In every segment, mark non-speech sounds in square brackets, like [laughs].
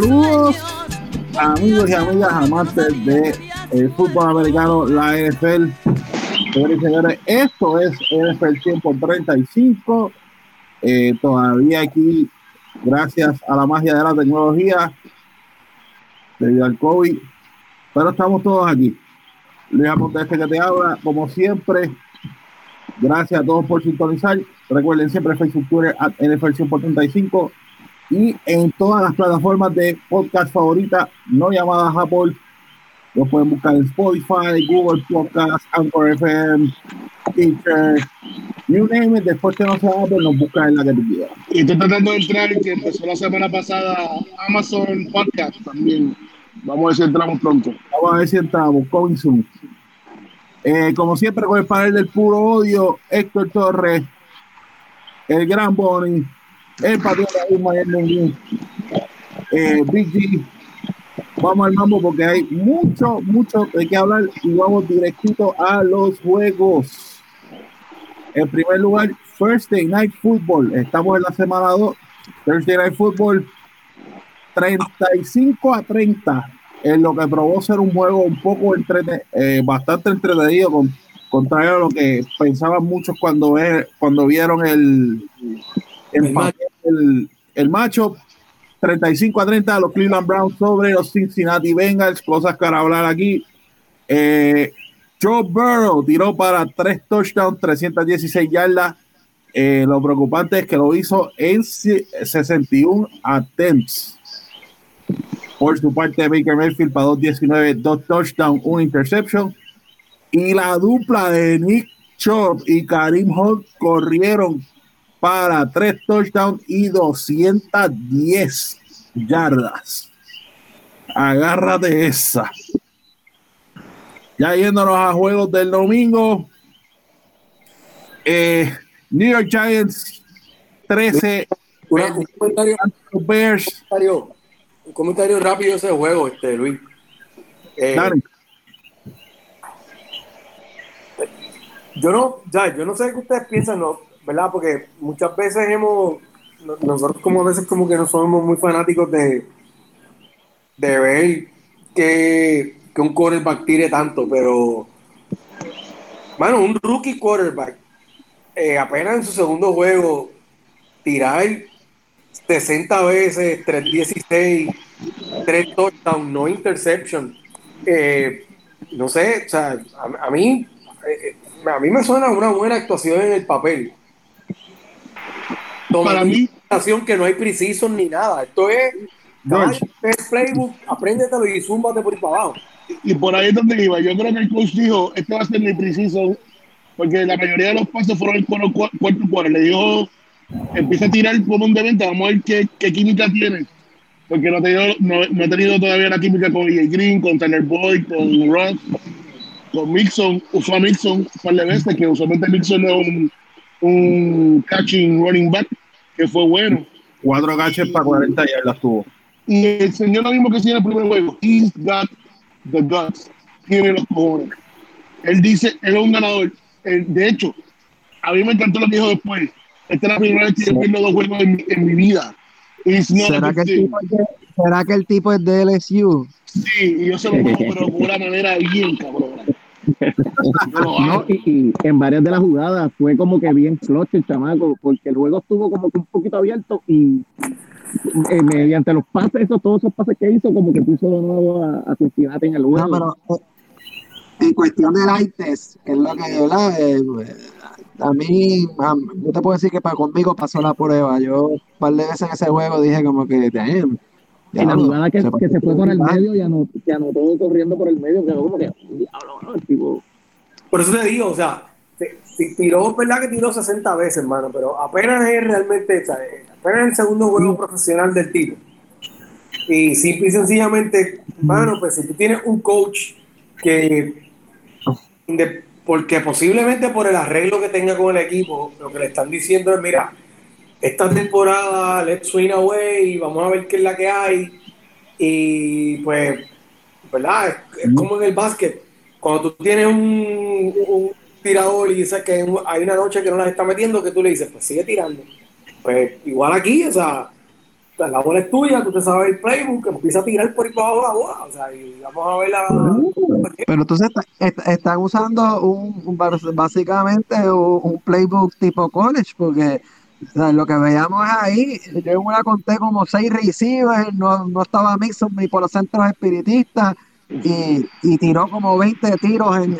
Saludos, amigos y amigas amantes de el fútbol americano, la NFL. Señores señores, esto es NFL 100 por 35. Eh, todavía aquí, gracias a la magia de la tecnología, debido al COVID, pero estamos todos aquí. Luis este que te habla, como siempre, gracias a todos por sintonizar. Recuerden siempre Facebook, Twitter, NFL 100 por 35 y en todas las plataformas de podcast favoritas, no llamadas Apple. Lo pueden buscar en Spotify, Google Podcast, Anchor FM, Teacher, you name it. Después que no sea Apple, nos buscan en la que tú quieras. Y estoy tratando de entrar, que empezó la semana pasada, Amazon Podcast también. Vamos a ver si entramos pronto. Vamos a ver si entramos, coming soon. Eh, como siempre, con el panel del puro odio, Héctor Torres, el gran Bonnie el patriota Ismael eh, Big G. Vamos al mambo porque hay mucho, mucho de qué hablar y vamos directito a los juegos. En primer lugar, Thursday Night Football. Estamos en la semana 2. Thursday Night Football 35 a 30 en lo que probó ser un juego un poco entrete, eh, bastante entretenido con, contrario a lo que pensaban muchos cuando, cuando vieron el, el, el, macho 35 a 30 los Cleveland Browns sobre los Cincinnati Bengals, cosas para hablar aquí. Eh, Joe Burrow tiró para tres touchdowns, 316 yardas. Eh, lo preocupante es que lo hizo en 61 attempts. Por su parte, Baker Mayfield para 219, dos touchdowns, un interception. Y la dupla de Nick Chubb y Karim Hunt corrieron para tres touchdowns y 210 yardas. Agárrate esa. Ya yéndonos a juegos del domingo. Eh, New York Giants 13. un, comentario, Bears. Un, comentario, rápido ese juego, este, Luis. Eh, yo no, ya, yo no sé qué ustedes piensan, no, ¿verdad? Porque muchas veces hemos, nosotros como a veces como que no somos muy fanáticos de, de ver que, que un quarterback tire tanto, pero, bueno, un rookie quarterback, eh, apenas en su segundo juego, tirar 60 veces, 316, 3 touchdowns, no interception. Eh, no sé, o sea, a, mí, eh, a mí me suena una buena actuación en el papel para mí que no hay precisos ni nada. Esto es, es playbook, apréndetelo y zúmbate por ahí para abajo. Y por ahí es donde iba. Yo creo que el coach dijo, este va a ser mi preciso, porque la mayoría de los pasos fueron el cuarto cuarto. Le dijo, empieza a tirar un de venta, vamos a ver qué, qué química tiene. Porque no, tenido, no, no, ha tenido todavía la química con EA Green, con Tanner Boyd, con Ross, con Mixon. Usó a Mixon un par de veces, que usualmente Mixon es un un catching running back que fue bueno. Cuatro catches para 40 yardas tuvo. Y el señor lo mismo que tiene el primer juego. He's got the guts. Tiene los cojones. Él dice, él es un ganador. de hecho, a mí me encantó lo que dijo después. Esta es la primera vez que yo pierdo dos juegos en, en mi vida. ¿Será que, ¿Será que, el tipo es de LSU? Sí, y yo se lo pongo, pero de una manera bien cabrón. [laughs] no, y, en varias de las jugadas fue como que bien clutch el chamaco, porque el juego estuvo como que un poquito abierto y eh, mediante los pases, esos, todos esos pases que hizo, como que puso de nuevo a, a Cincinnati en el juego. pero eh, en cuestión de light test, que es lo que, eh, a mí, yo te puedo decir que para conmigo pasó la prueba. Yo un par de veces en ese juego dije como que, damn, y la jugada que se, que se fue por el medio y anotó, que anotó corriendo por el medio, quedó como que, diablo, ¿no? tipo... Por eso te digo, o sea, si tiró, verdad que tiró 60 veces, hermano, pero apenas es realmente, o sea, apenas el segundo juego profesional del tipo. Y simple y sencillamente, hermano, pues si tú tienes un coach que, porque posiblemente por el arreglo que tenga con el equipo, lo que le están diciendo es, mira, esta temporada, let's swing away, vamos a ver qué es la que hay. Y pues, ¿verdad? Es, como en el básquet. Cuando tú tienes un, tirador y dices que hay una noche que no las está metiendo, que tú le dices, pues sigue tirando. Pues igual aquí, o sea, la bola es tuya, tú te sabes el playbook, empieza a tirar por ahí para abajo la bola. O sea, y vamos a ver la. Pero entonces está, están usando un, básicamente un, playbook tipo college, porque lo que veíamos ahí, yo en una conté como seis receivers, no, no estaba Mixon ni por los centros espiritistas. Y, y, tiró como 20 tiros en,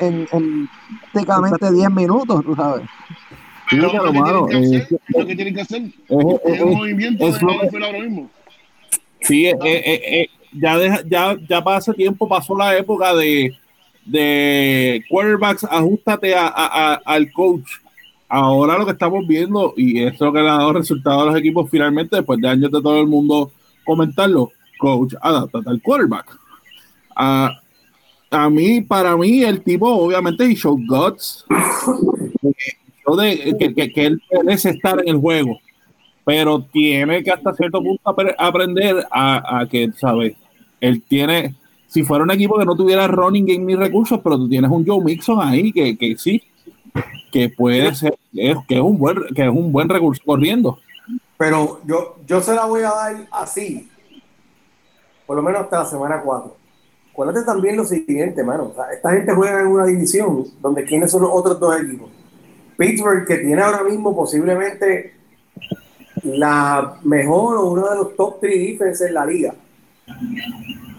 en, en, prácticamente 10 minutos, tú sabes. Sí, lo, malo, eh, lo que tienen que hacer es, es, un movimiento es, de ahora mismo. Sí, eh, eh, ya, deja, ya, ya para tiempo pasó la época de, de quarterbacks, ajustate a, a, al coach. Ahora lo que estamos viendo, y esto es lo que le ha dado resultados a los equipos finalmente, después de años de todo el mundo comentarlo, coach, adaptate al quarterback. A, a mí, para mí, el tipo, obviamente, he show guts de que, que, él merece estar en el juego, pero tiene que hasta cierto punto aprender a, que, ¿sabes? Él tiene, si fuera un equipo que no tuviera running game ni recursos, pero tú tienes un Joe Mixon ahí que, que sí, que puede ser, que es un buen, que es un buen recurso corriendo. Pero yo, yo se la voy a dar así, por lo menos hasta la semana 4. Acuérdate también lo siguiente, mano. esta gente juega en una división donde quiénes son los otros dos equipos. Pittsburgh, que tiene ahora mismo posiblemente la mejor o uno de los top 3 defenses en la liga.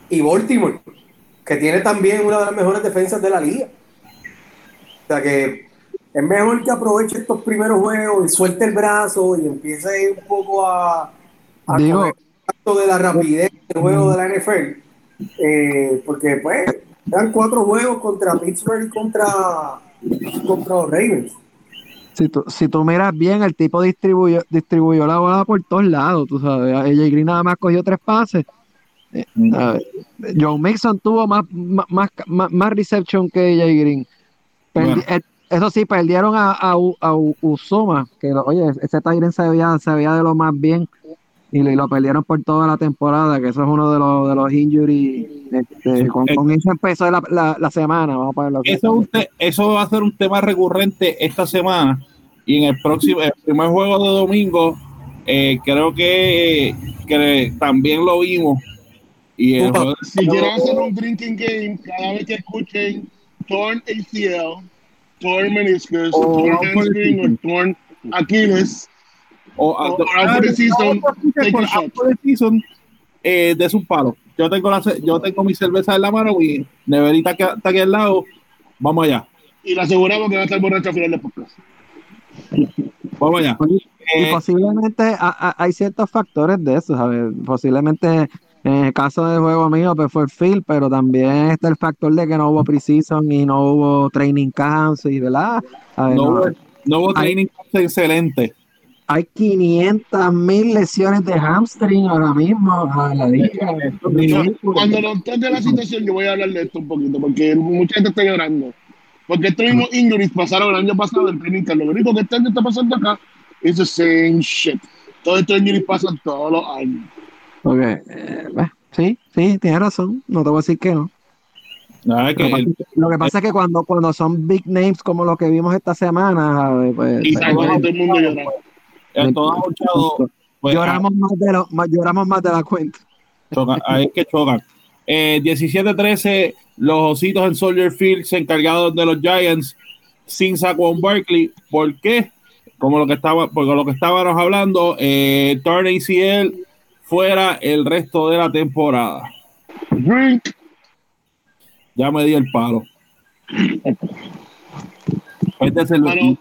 Y Baltimore, que tiene también una de las mejores defensas de la liga. O sea que es mejor que aproveche estos primeros juegos y suelte el brazo y empiece un poco a, a Digo, de la rapidez del juego de la NFL. Eh, porque pues dan cuatro juegos contra Pittsburgh y contra, contra los Ravens si tú, si tú miras bien, el tipo distribuyó, distribuyó la bola por todos lados, tú sabes. AJ Green nada más cogió tres pases. Eh, John Mixon tuvo más, más, más, reception que AJ Green. Eh, eso sí, perdieron a, a, a Usoma, que oye, ese Tyren se veía, se veía de lo más bien y lo, perdieron por toda la temporada, que eso es uno de los, de los injuries. Este, con, eso empezó la, la, semana. Vamos a eso, eso va a ser un tema recurrente esta semana y en el próximo, el primer juego de domingo, eh, creo que, que, también lo vimos. Y si quieren hacer un drinking game, cada vez que escuchen torn ACL, torn meniscus, oh, torn hamstring o torn Aquiles, o, o after season, season eh, de sus palos. Yo tengo, la, yo tengo mi cerveza en la mano y neverita que está aquí al lado. Vamos allá. Y le aseguramos que va a estar borracho al final de podcast. Vamos allá. Y eh, posiblemente hay ciertos factores de eso, ¿sabes? Posiblemente en el caso del juego mío pues fue el feel, pero también está el factor de que no hubo precision y no hubo training camps y verdad. no, hubo, training camps excelente. Hay 500 mil lesiones de hamstring ahora mismo a la liga. Cuando nos toque la situación, yo voy a hablar de esto un poquito, porque mucha gente está llorando. Porque estos mismos injuries pasaron el año pasado en training Lo único que este año está pasando acá es the same shit. Todos estos injuries pasan todos los años. Ok, eh, sí, sí, tienes razón. No te voy a decir que no. lo, que pasa, es que cuando, cuando son big names como los que vimos esta semana, pues, y pues, todo el mundo llora. Pues, lloramos, más de lo, lloramos más de la cuenta. [laughs] ahí es que chocan. Eh, 17-13 los ositos en Soldier Field se encargaron de los Giants sin Saquon Barkley. ¿Por qué? Como lo que estaba, porque lo que estábamos hablando, eh, Turn ACL fuera el resto de la temporada. Ya me di el palo. Este es el, y,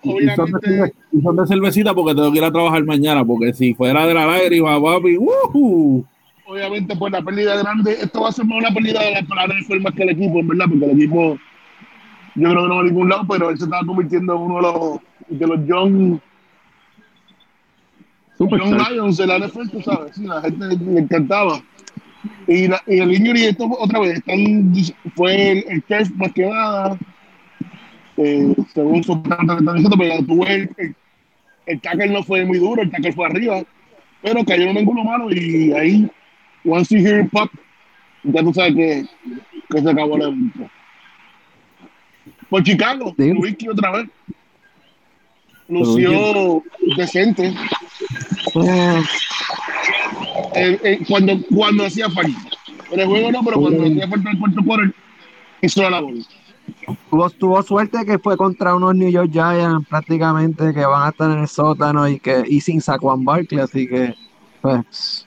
son de, cervecita porque tengo que ir a trabajar mañana, porque si fuera de la lágrima, papi, uh obviamente por la pérdida grande, esto va a ser más una pérdida de la palabra de más que el equipo, en verdad, porque el equipo yo creo que no va a ningún lado, pero él se estaba convirtiendo en uno de los, de los young, Super Lions de la NFL, tú sabes, sí, la gente le encantaba. Y, la, y el injury, esto otra vez, están, fue el, el test más que nada, eh, según su pero tuvo el, el, el tackle no fue muy duro, el tackle fue arriba, pero cayó en un ángulo malo y ahí once you hear pop, ya tú sabes que, que se acabó el evento. Por Chicago, Wiki otra vez. Lució decente. Eh, eh, cuando, cuando hacía falta. En el juego no, pero cuando hacía falta el cuarto quarter, hizo la labor. Tuvo, tuvo suerte que fue contra unos New York Giants prácticamente que van a estar en el sótano y que y sin Saquon Barkley, así que pues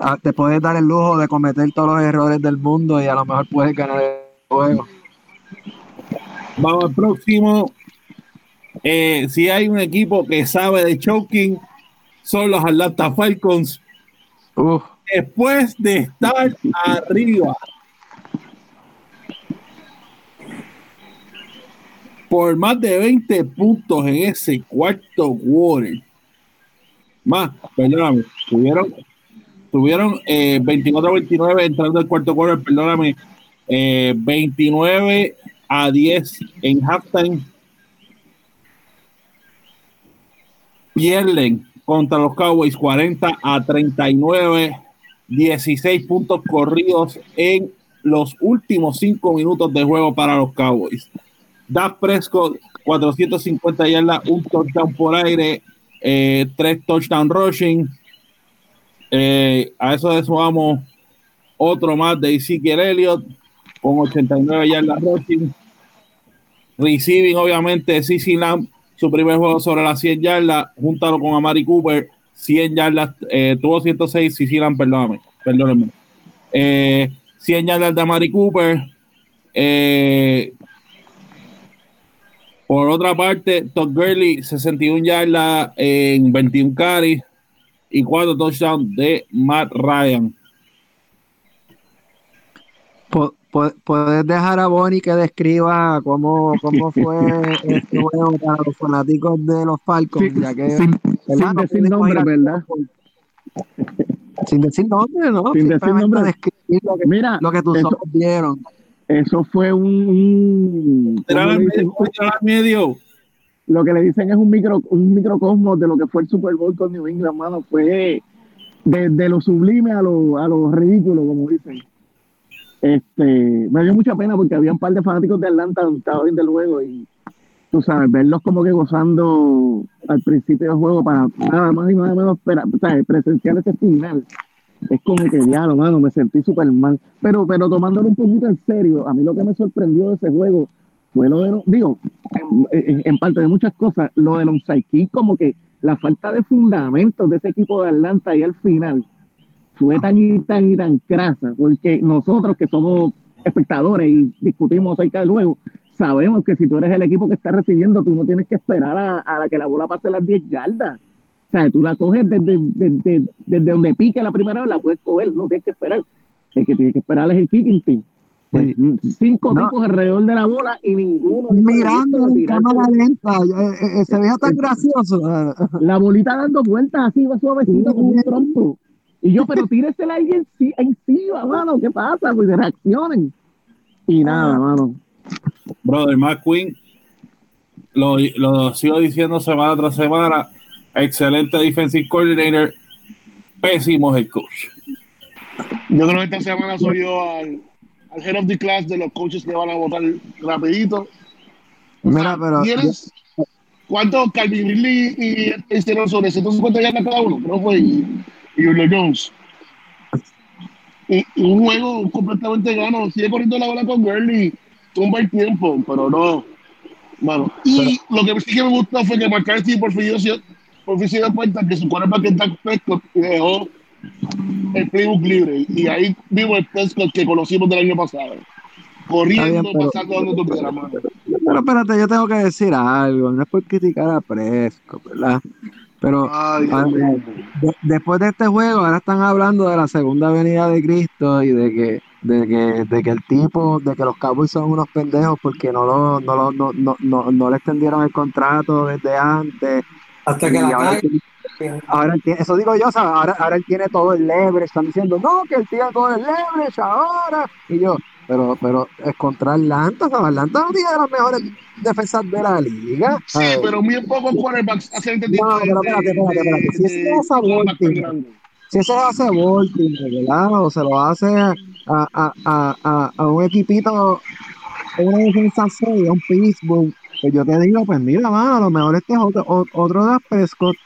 ah, te puedes dar el lujo de cometer todos los errores del mundo y a lo mejor puedes ganar el juego. Vamos al próximo. Eh, si hay un equipo que sabe de choking, son los Atlanta Falcons. Uf, Después de estar arriba por más de 20 puntos en ese cuarto quarter. Más, perdóname, tuvieron, tuvieron eh, 24-29 entrando al cuarto quarter, perdóname, eh, 29 a 10 en halftime. Pierden contra los Cowboys 40 a 39, 16 puntos corridos en los últimos 5 minutos de juego para los Cowboys. Dak Prescott, 450 yardas, un touchdown por aire, eh, tres touchdown rushing. Eh, a eso le sumamos otro más de Ezekiel Elliott con 89 yardas rushing. Receiving, obviamente, CC Lamb, su primer juego sobre las 100 yardas, júntalo con Amari Cooper, 100 yardas, eh, tuvo 106, CC Lamb, perdóname, perdónenme. Eh, 100 yardas de Amari Cooper. Eh, por otra parte, Todd Gurley, 61 yardas en 21 carries y 4 touchdowns de Matt Ryan. Puedes dejar a Bonnie que describa cómo, cómo fue [laughs] este juego para los fanáticos de los Falcons, Sin, ya que sin- No decir pudimos nombre, ¿verdad? sin decir nombre, ¿no? Sin decir nombre. describir lo que, Mira, lo que tus eso, ojos vieron. eso fue un, un- medio. lo que le dicen es un micro un microcosmos de lo que fue el Super Bowl con New England, mano, fue de, de lo sublime a lo, a lo ridículo, como dicen. Este, me dio mucha pena porque había un par de fanáticos de Atlanta donde estaba viendo el juego y tú sabes, verlos como que gozando al principio del juego para nada más y nada menos espera, ¿sabes? presenciar ese final. Es como que diablo, mano, me sentí súper mal. Pero, pero tomándolo un poquito en serio, a mí lo que me sorprendió de ese juego fue lo de los, digo, en, parte de muchas cosas, lo de los kick, como que la falta de fundamentos de ese equipo de Atlanta y al final fue tan y tan y tan crasa, porque nosotros que somos espectadores y discutimos acerca del juego, sabemos que si tú eres el equipo que está recibiendo, tú no tienes que esperar a, a la que la bola pase las 10 yardas. O sea, tú la coges desde, desde, desde donde pique la primera vez, la puedes coger, no tienes que esperar. El que tiene que esperar es el kicking team. Pues, cinco No. tipos alrededor de la bola y ninguno. Mirando en cámara lenta, eh, eh, se veía tan gracioso. eh. La bolita dando vueltas así, va suavecito como un trompo. Y yo, pero tíresela ahí enci- encima, mano, ¿qué pasa? Pues reaccionen. Y nada, mano. Brother, McQueen, lo, lo sigo diciendo semana tras semana, excelente defensive coordinator, pésimo head coach. Yo creo que esta semana subió al, al head of the class de los coaches que van a votar rapidito. Mira, pero ¿Tienes cuántos Calvin Ridley y hicieron sobre 150 yardas cada uno? Creo que fue y, Julio Jones. Y, y un juego completamente gano. Sigue corriendo la bola con Gurley, tumba el tiempo, pero no. Mano. Y lo que sí que me gustó fue que McCarthy por fin por fin se dio cuenta que su quarterback es Dak Prescott y dejó el playbook libre. Y ahí vimos el Prescott que conocimos del año pasado. Corriendo, Está bien, pero- pasando donde tú quieras, mano. Pero espérate, yo tengo que decir algo, no es por criticar a Presco, ¿verdad? Pero Ay, Dios. de- después de este juego, ahora están hablando de la segunda venida de Cristo y de que, de que, de que el tipo, de que los Cowboys son unos pendejos porque no lo, no, lo- no, no, no, no le extendieron el contrato desde antes. Hasta que ahora, ahora eso digo yo, o sea, ahora, ahora él tiene todo el leverage, están diciendo, no, que él tiene todo el leverage ahora. Y yo, pero, pero es contra Atlanta, o sea, Atlanta no tiene de las mejores defensas de la liga. Sí, ¿sabes? pero muy pocos quarterbacks hacen este tipo No, de, pero espérate, espérate, espérate. Si de- ese de es a quarterback tan Baltimore. grande. si eso lo hace Baltimore, ¿verdad? O se lo hace a, a, a, a, a un equipito, una defensa seria, un Pittsburgh, pues yo te digo, pues mira, mano, a lo mejor este es otro, otro de Prescott.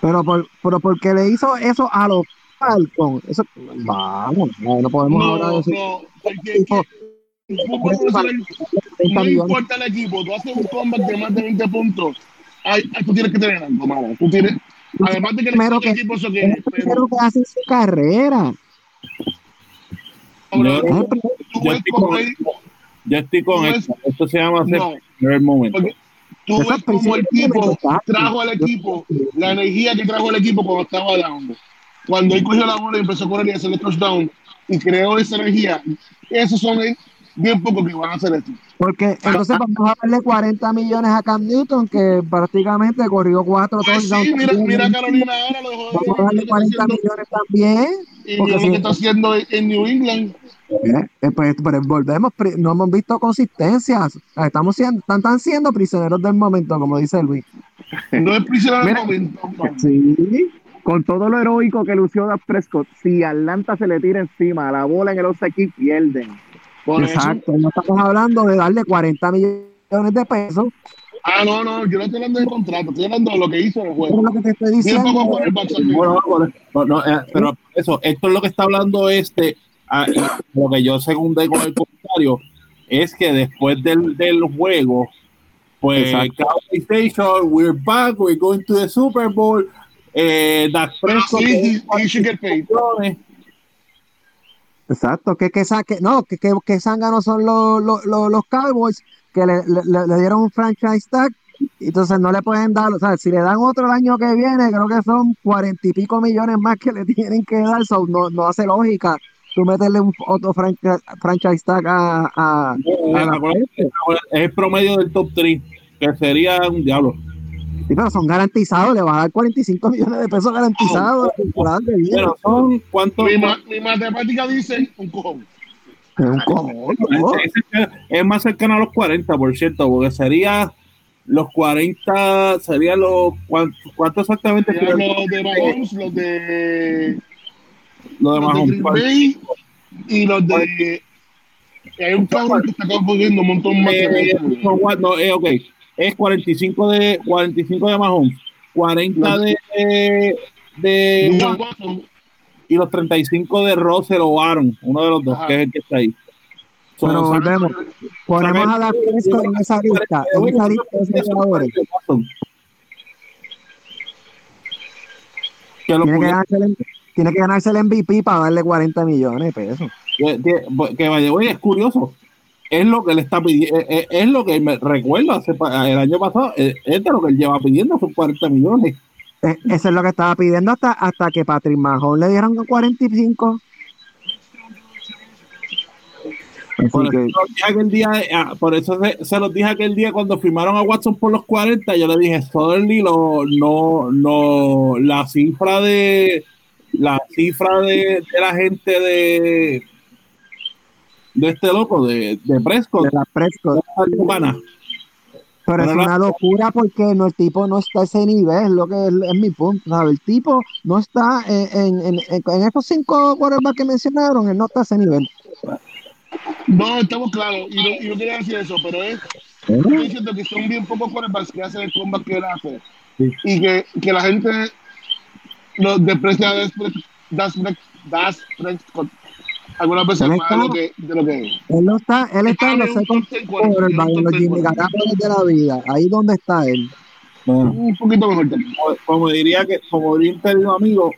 Pero, por, pero porque le hizo eso a los Falcons. Eso, vamos, no, no podemos No, hablar de eso. no, porque el no importa el equipo, tú haces un comeback de más de 20 puntos, ay, ay, tú tienes que tener algo, mano. Tú tienes, además de que Primero el que- equipo eso Es que el primero que hace su carrera. pero, Es el tú Yo estoy con- él- Yo estoy con No es- esto. Esto se llama hacer no, el momento. porque tú ves es como el tipo trajo al equipo, la energía que trajo al equipo cuando estaba down. Cuando él cogió la bola y empezó a correr y a hacer el touchdown y creó esa energía, esos son bien pocos que van a hacer esto. Porque entonces vamos a darle 40 millones a Cam Newton, que prácticamente corrió cuatro Pues touchdowns sí, mira, mira a Carolina ahora, lo Vamos a darle lo que está 40 haciendo- millones también. y porque lo que está haciendo en- New England. Eh, eh, pues, pero volvemos, no hemos visto consistencias. Estamos siendo, están, están siendo prisioneros del momento, como dice Luis. No es prisionero del momento. Sí, con todo lo heroico que lució Dak Prescott, si Atlanta se le tira encima a la bola en el offside kick, pierden. Por eso. Exacto, no estamos hablando de darle 40 millones de pesos. Ah, no, no, yo no estoy hablando de contrato, estoy hablando de lo que hizo el Eso es juego. lo que te estoy diciendo. aquí. Bueno, no, no, eh, pero eso, esto es lo que está hablando este, ah, lo que yo secundé con el comentario, es que después del, del juego, pues Exacto. Station, we're back, we're going to the Super Bowl, eh, Dak Prescott, get paid. Exacto, que, que, sa- que- no, que, que, que zánganos son los, los, los, los Cowboys que le, le- le dieron un franchise tag, y entonces no le pueden dar, o sea, si le dan otro el año que viene, creo que son cuarenta y pico millones más que le [laughs] tienen que dar, so, no, no hace lógica tú meterle un otro franchise, franchise tag a, a, Eh, a la es el promedio del top 3, que sería un diablo. Sí, pero son garantizados, le va a dar 45 millones de pesos garantizados. Pero son cuántos. Mi, ma- mi matemática dice un cojón. Es un cojón, ¿no? Es, es- es más cercano a los 40, por cierto, porque sería los 40, sería los. ¿Cuánto, cuánto exactamente? Los de Mahomes, los de, Lo de los de Mahomes. Y los de. y hay un cabrón que está confundiendo un montón más. Eh, no, what- no, eh, ok. Es 45 de 45 de Mahomes, 40 de, de, de Watson. y los 35 de Russell o Aaron, uno de los dos, Ajá. que es el que está ahí. So, Pero volvemos. Ponemos a la Prescott en esa lista, en esa lista de jugadores. Que lo Tiene que, ganarse el, tiene que ganarse el MVP para darle 40 millones de pesos. que, que- que vaya, oye, es curioso. Es lo que le está pidiendo, es, es lo que me recuerdo hace el año pasado, es, es de lo que él lleva pidiendo, son 40 millones. Eh, Eso es lo que estaba pidiendo hasta, hasta que Patrick Mahomes le dieron 45. Así Por eso, que, se los dije aquel día, ah, por eso se, se los dije aquel día cuando firmaron a Watson por los 40, yo le dije, Suddenly lo, no, no, la cifra de la cifra de, de la gente de de este loco, de, de Prescott, de la Prescott. no gana. Pero es una locura porque no, el tipo no está a ese nivel, lo que es, es mi punto. ¿sabes? El tipo no está en, en, en, en- estos cinco quarterbacks que mencionaron, él no está a ese nivel. No, estamos claros. Y no, y no quería decir eso, pero es. Estoy diciendo que son bien pocos quarterbacks que hacen el comeback que él hace. Sí. Y que, que la gente lo desprecia Das Das Prescott algunas veces Él más está- de lo que, de lo que es. Él no está, él está en los second top ten quarterback, quarterback, en los Jimmy. Garoppolo de la vida, ahí donde está él. Bueno, Un poquito mejor también. como, como diría que, como diría un querido amigo,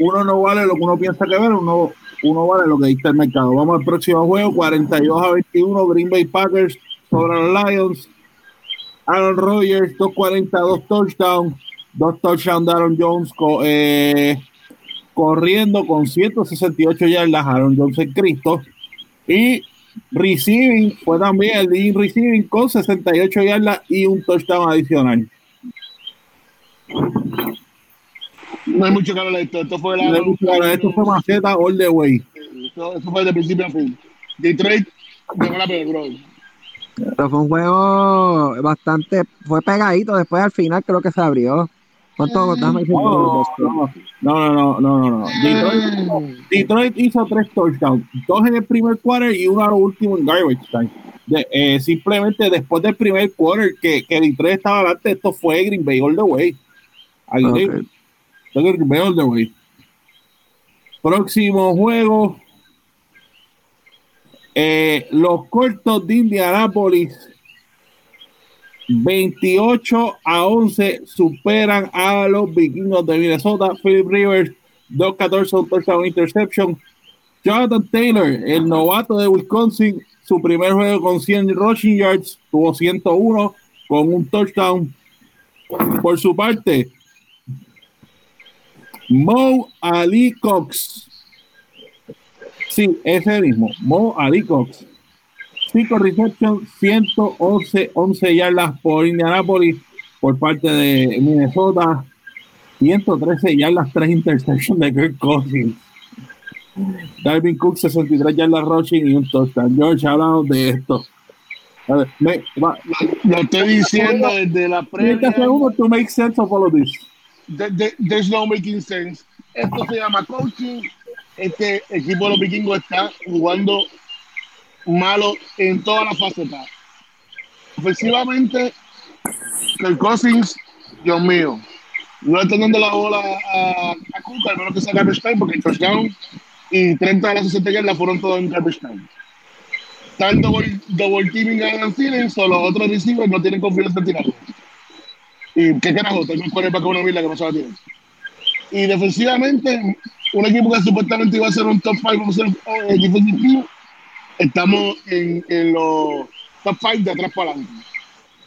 uno no vale lo que uno piensa que vale, uno, uno vale lo que dicta el mercado. Vamos al próximo juego, 42 a 21, Green Bay Packers sobre los Lions. Aaron Rodgers, 242 touchdowns, dos touchdowns de Aaron Jones eh, corriendo con 168 yardas. Aaron Jones es Cristo. Y receiving fue también el leading receiving con 68 yardas y un touchdown adicional. No hay mucho que hablar de esto. Esto fue la. Claro, esto fue maceta all the way. Esto, esto fue de principio a fin. Detroit dejó la peor, bro. Pero fue un juego bastante, fue pegadito, después al final creo que se abrió. No, no, no, no, no, no. Detroit, Detroit hizo tres touchdowns, dos en el primer quarter y uno a lo último en garbage time. De- eh, simplemente después del primer quarter que, que Detroit estaba adelante, esto fue Green Bay all the way. Ok. Veo the way. Próximo juego. Eh, los cortos de Indianápolis 28 a 11 superan a los vikingos de Minnesota. Philip Rivers, 2-14, un touchdown interception. Jonathan Taylor, el novato de Wisconsin, su primer juego con 100 rushing yards, tuvo 101 con un touchdown. Por su parte, Mo Ali Cox. Sí, ese mismo, Mo Ali Cox. 5 reception, 111, 11 yardas por Indianapolis por parte de Minnesota. 113 yardas, 3 interceptions de Kirk Cousins. Darwin Cook, 63 yardas rushing y un touchdown. George, hablamos de esto. A ver, me, va, Lo estoy diciendo desde la 30 previa. segundos to make sense of all of this. there's no making sense. Esto se llama coaching. Este equipo de los vikingos está jugando malo en todas las facetas. Ofensivamente, el Cousins, Dios mío, no están dando la bola a, a al menos que sea garbage time, porque el touchdown y 30 de las 60 yardas fueron todos en garbage time. Están double, double teaming a Adam Thielen, o los otros receivers no tienen confianza en tirarlo. Y qué carajo, tengo un quarterback con una mila que no sabe tirar. Y defensivamente, un equipo que supuestamente iba a ser un top 5 vamos a ser eh, defensive team, estamos en, en los top 5 de atrás para adelante.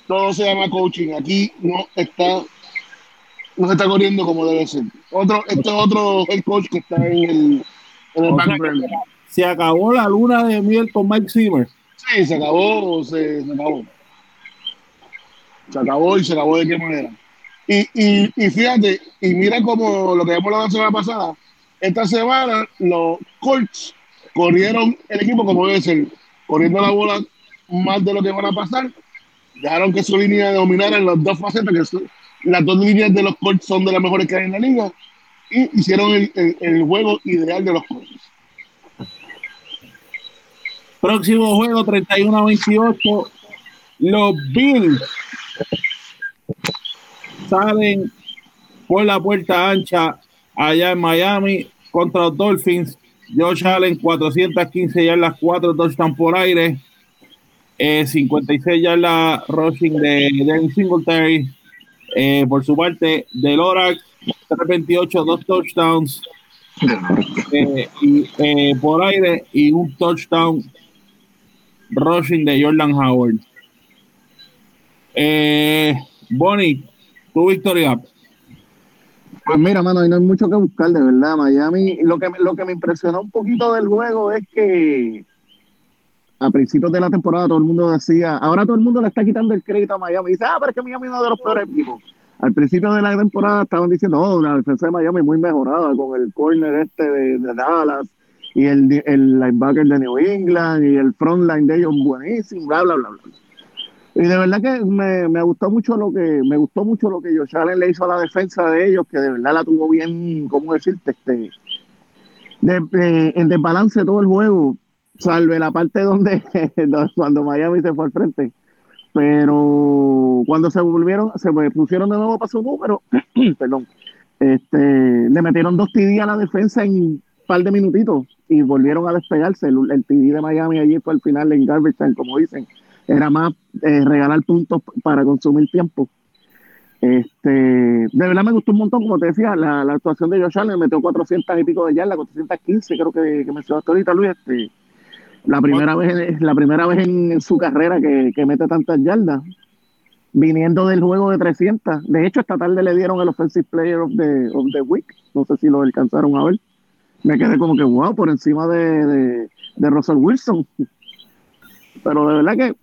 Todo se llama coaching. Aquí no está, no se está corriendo como debe ser. Otro, este es otro head coach que está en el, en el back sea. Se acabó la luna de miel con Mike Zimmer. Sí, se acabó, se, se acabó. Se acabó y se acabó de qué manera. Y, y, y fíjate, y mira como lo que hemos hablado la semana pasada, esta semana los Colts corrieron el equipo como debe ser, corriendo la bola más de lo que van a pasar, dejaron que su línea dominara en las dos facetas, que son- las dos líneas de los Colts son de las mejores que hay en la liga, y hicieron el, el- juego ideal de los Colts. Próximo juego 31 a 28. Los Bills salen por la puerta ancha allá en Miami contra los Dolphins. Josh Allen, 415 yardas, 4 touchdowns por aire. Eh, 56 yardas rushing de Devin Singletary. Eh, por su parte, de Lorax, 328, 2 touchdowns eh, y, eh, por aire y un touchdown rushing de Jordan Howard. Eh, Bonnie, tu victoria. Pues mira, mano, ahí no hay mucho que buscar, de verdad. Miami, lo que, lo que me impresionó un poquito del juego es que a principios de la temporada todo el mundo decía, ahora todo el mundo le está quitando el crédito a Miami. Y dice, ah, pero es que Miami es uno de los peores equipos. Al principio de la temporada estaban diciendo, oh, la defensa de Miami muy mejorada con el corner este de, Dallas y el, el linebacker de New England y el front line de ellos buenísimo, bla, bla, bla, bla. Y de verdad que me, me gustó mucho lo que me gustó mucho lo que Josh Allen le hizo a la defensa de ellos, que de verdad la tuvo bien, ¿cómo decirte? Este, de- en desbalance todo el juego, salve la parte donde [laughs] cuando Miami se fue al frente. Pero cuando se volvieron, se pusieron de nuevo para su número, [clears throat] perdón, este, le metieron dos TD a la defensa en un par de minutitos y volvieron a despegarse. El, el TD de Miami allí fue al final en garbage como dicen. Era más eh, regalar puntos para consumir tiempo. Este, de verdad me gustó un montón, como te decía, la, actuación de Josh Allen, metió 400 y pico de yardas, 415 creo que, que mencionaste ahorita, Luis. Este, la primera vez, la primera vez en, su carrera que, que mete tantas yardas, viniendo del juego de 300. De hecho, esta tarde le dieron el Offensive Player of the, Week. No sé si lo alcanzaron a ver. Me quedé como que, wow, por encima de, de Russell Wilson. Pero de verdad que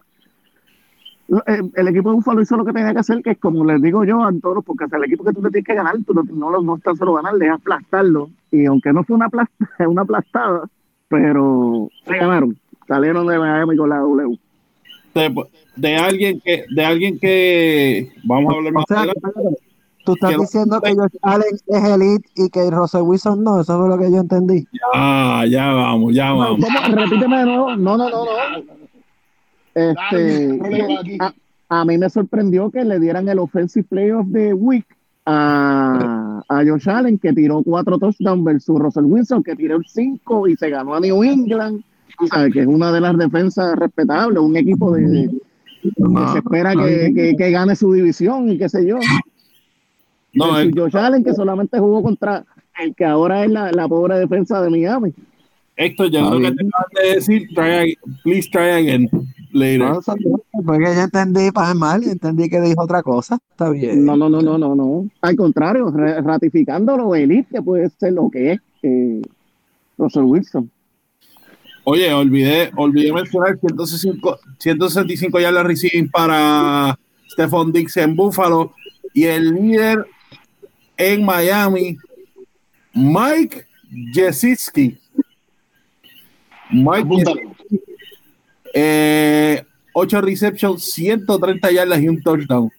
eh, el equipo de Buffalo hizo lo que tenía que hacer, que es como les digo yo a todos, porque hasta el equipo que tú le tienes que ganar, tú no, no, lo- no es tan solo ganar, es aplastarlo. Y aunque no fue una, aplasta, [laughs] una aplastada, pero se ganaron. Salieron de Miami con la W. De, de alguien que, de alguien que vamos a hablar O más sea, adelante. tú estás que- diciendo que Josh Allen es elite y que Russell Wilson no, eso fue lo que yo entendí. Ah, ya vamos, ya vamos. ¿cómo? Repíteme de nuevo. No, no, no, no. Este, a, a mí me sorprendió que le dieran el Offensive Player of the Week a, a Josh Allen, que tiró cuatro touchdowns, versus Russell Wilson, que tiró cinco y se ganó a New England. Sabes que es una de las defensas respetables, un equipo de, de- que se espera que, que- que gane su división y qué sé yo. No, el- Josh Allen, que solamente jugó contra el que ahora es la, la pobre defensa de Miami. Héctor, yo Está creo que te acabas de decir, try please try again later. No, porque yo entendí para mal, entendí que dijo otra cosa. Está bien. No, no, no, no, no, no. Al contrario, ratificando lo elite que puede ser lo que es eh, Russell Wilson. Oye, olvidé, olvidé mencionar 165, 165 yardas receiving para Stephon Dix en Buffalo y el líder en Miami, Mike Gesicki. Mike. Eh, 8 receptions, 130 yardas y un touchdown.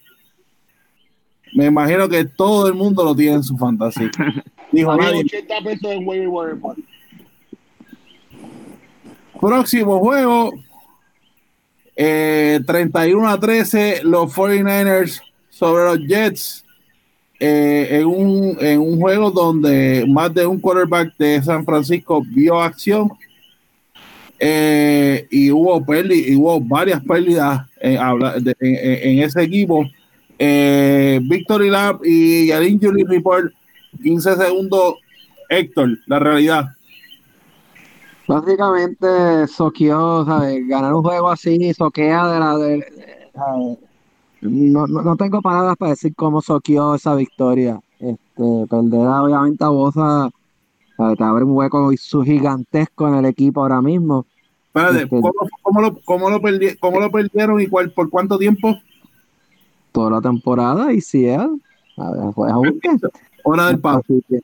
Me imagino que todo el mundo lo tiene en su fantasía. [laughs] Dijo nadie. 80 pesos en. Próximo juego. eh, 31 a 13, los 49ers sobre los Jets. eh, en, un, en un juego donde más de un quarterback de San Francisco vio acción. Eh, y hubo pérdida, y hubo varias pérdidas en, en- ese equipo. Eh, Victory Lab y el Injury Report, 15 segundos. Héctor, la realidad. Básicamente soqueó, ¿sabes? Ganar un juego así, soquea de la... de- no, no, no tengo palabras para decir cómo soqueó esa victoria. Este, perder obviamente a Bosa. Te abre un hueco su gigantesco en el equipo ahora mismo. Espérate, Este- ¿cómo, cómo lo, cómo, lo perdi- cómo lo perdieron y cuál, por cuánto tiempo? Toda la temporada y si él, a ver, pues. Hora del paso. Así que,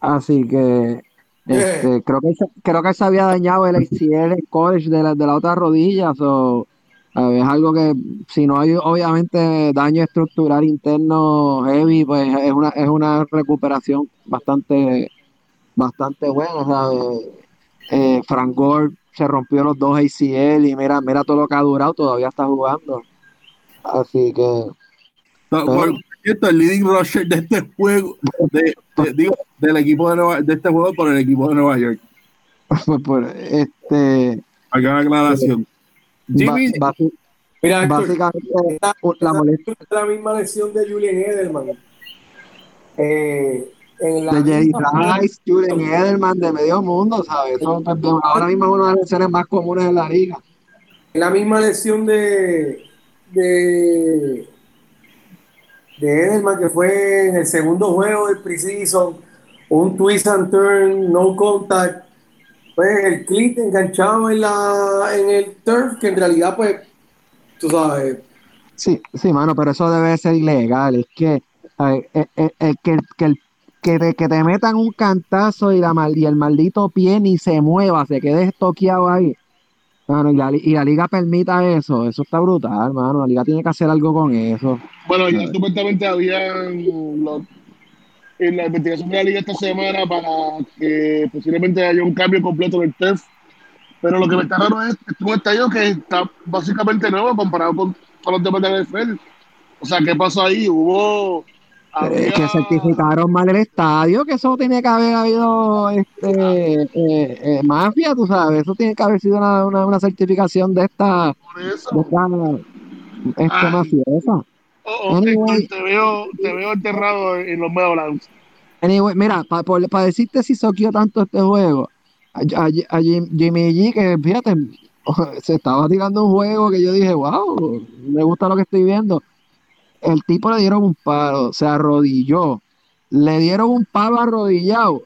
así que este, creo que se- creo que se había dañado el ACL en college de la, de la otra rodilla. so, a ver, es algo que si no hay obviamente daño estructural interno heavy, pues es una, es una recuperación bastante, bastante buena. ¿sabes? Eh, Frank Gore se rompió los dos ACL y mira, mira todo lo que ha durado, todavía está jugando. Así que No, Por cierto, el leading rusher de este juego, de, de- digo, del equipo de, Nueva, de este juego por el equipo de Nueva York. pues, [laughs] por, este Acá una aclaración. Jimmy, ba- basi- Mira, básicamente la es la misma lesión de Julian Edelman. Eh, en la de Jerry misma- Rice, Julian Edelman, de medio mundo, ¿sabes? Eso, de- ahora mismo es una de las lesiones más comunes en la liga. la misma lesión de de de Edelman que fue en el segundo juego del preseason un twist and turn no contact pues el clip enganchado en la en el turf que en realidad pues tú sabes Sí, sí, mano, pero eso debe ser ilegal. Es que, ay, eh, eh, que, que, el- que, te, que te metan un cantazo y, la mal- y el maldito pie ni se mueva, se quede estoqueado ahí. Mano, y, la, y la liga permita eso, eso está brutal, mano. La liga tiene que hacer algo con eso. Bueno, ya supuestamente habían los- en la investigación de la liga esta semana para que posiblemente haya un cambio completo en el TEF. Pero lo que me está raro es un estadio que está básicamente nuevo comparado con, con los demás de la NFL. O sea, ¿qué pasó ahí? Hubo. Eh, que certificaron mal el estadio, que eso tiene que haber habido este, eh, eh, mafia, tú sabes. Eso tiene que haber sido una, una, una certificación de esta, por eso. de esta, Ah. mafiosa. Oh, oh, Anyway. Te veo, te veo enterrado en los Meadowlands. Anyway, mira, para decirte si soqueó tanto este juego, a, a- a Jim- Jimmy G, que fíjate, [laughs] se estaba tirando un juego que yo dije, wow, me gusta lo que estoy viendo. El tipo le dieron un palo, se arrodilló, le dieron un palo arrodillado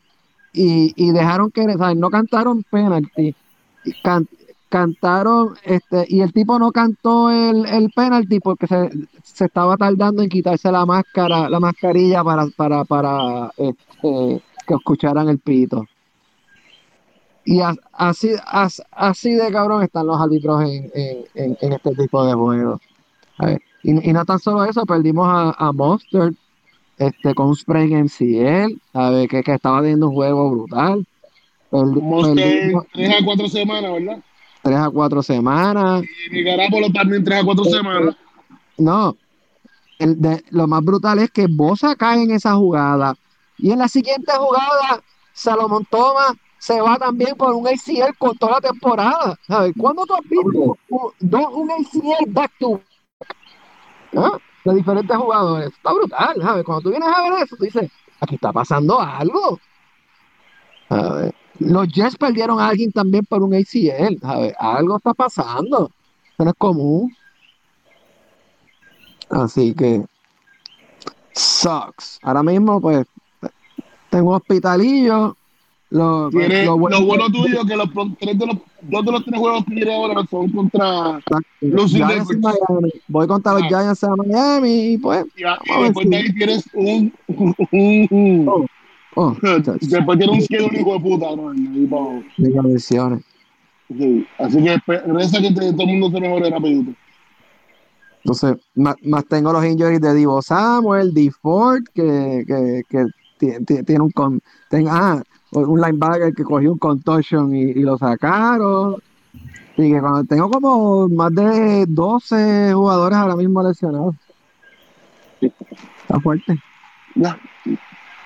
y, y dejaron que, no cantaron can- cantaron, este, y el tipo no cantó el, el penalty porque se, se estaba tardando en quitarse la máscara, la mascarilla para, para, para este, que escucharan el pito. Y as- así, as- así de cabrón están los árbitros en, en, en- en este tipo de juegos. A ver, Y, y no tan solo eso, perdimos a, a Monster este, con un spray en a ver, que, que estaba teniendo un juego brutal. Perdi- Monster, tres a cuatro semanas, ¿verdad? tres a cuatro semanas. Y mi Garapolo también tres a cuatro semanas. No, el de- lo más brutal es que Bosa cae en esa jugada. Y en la siguiente jugada, Salomón Thomas se va también por un ACL con toda la temporada. ¿Sabes? ¿Cuándo tú has visto un, un ACL back to ¿Ah? De diferentes jugadores. Está brutal. Cuando tú vienes a ver eso, tú dices, aquí está pasando algo. Los Jets perdieron a alguien también por un ACL. Algo está pasando. Eso no es común. Así que sucks. Ahora mismo, pues, tengo un hospitalillo. Lo, Tiene, lo lo bueno- tuyo que los tres de los dos de los tres juegos que viene ahora son contra Los. Voy contra los Ah. Giants en Miami y pues, y, a- y a después de ahí tienes un, un- oh, oh, [laughs] después tienes un schedule hijo de puta ¿no? Y digo lesiones. sí. así que espe- reza que te- todo el mundo se mejore rapidito Entonces, más, más tengo los injuries de Divo Samuel, D. Ford, que, que, que ti- ti- tiene un con, ten- ah, un linebacker que cogió un contortion y, y lo sacaron. Y que cuando tengo como más de 12 jugadores ahora mismo lesionados. Está fuerte. ya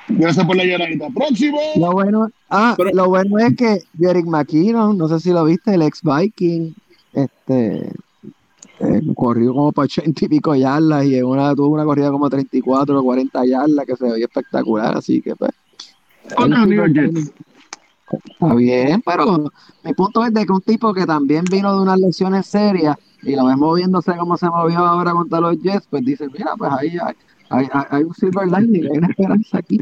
gracias por la lloradita próximo Lo bueno, ah, Pero- lo bueno es que Jerick McKinnon, no sé si lo viste, el ex Viking, este eh, corrió como para 80 y pico yardas y en una tuvo una corrida como 34 o 40 yardas que se veía espectacular, así que pues Contra los New York Jets. está bien, pero mi punto es de que un tipo que también vino de unas lesiones serias y lo ves moviéndose como se movió ahora contra los Jets, pues dice, mira, pues ahí hay, hay, hay- un silver lining, hay una esperanza aquí.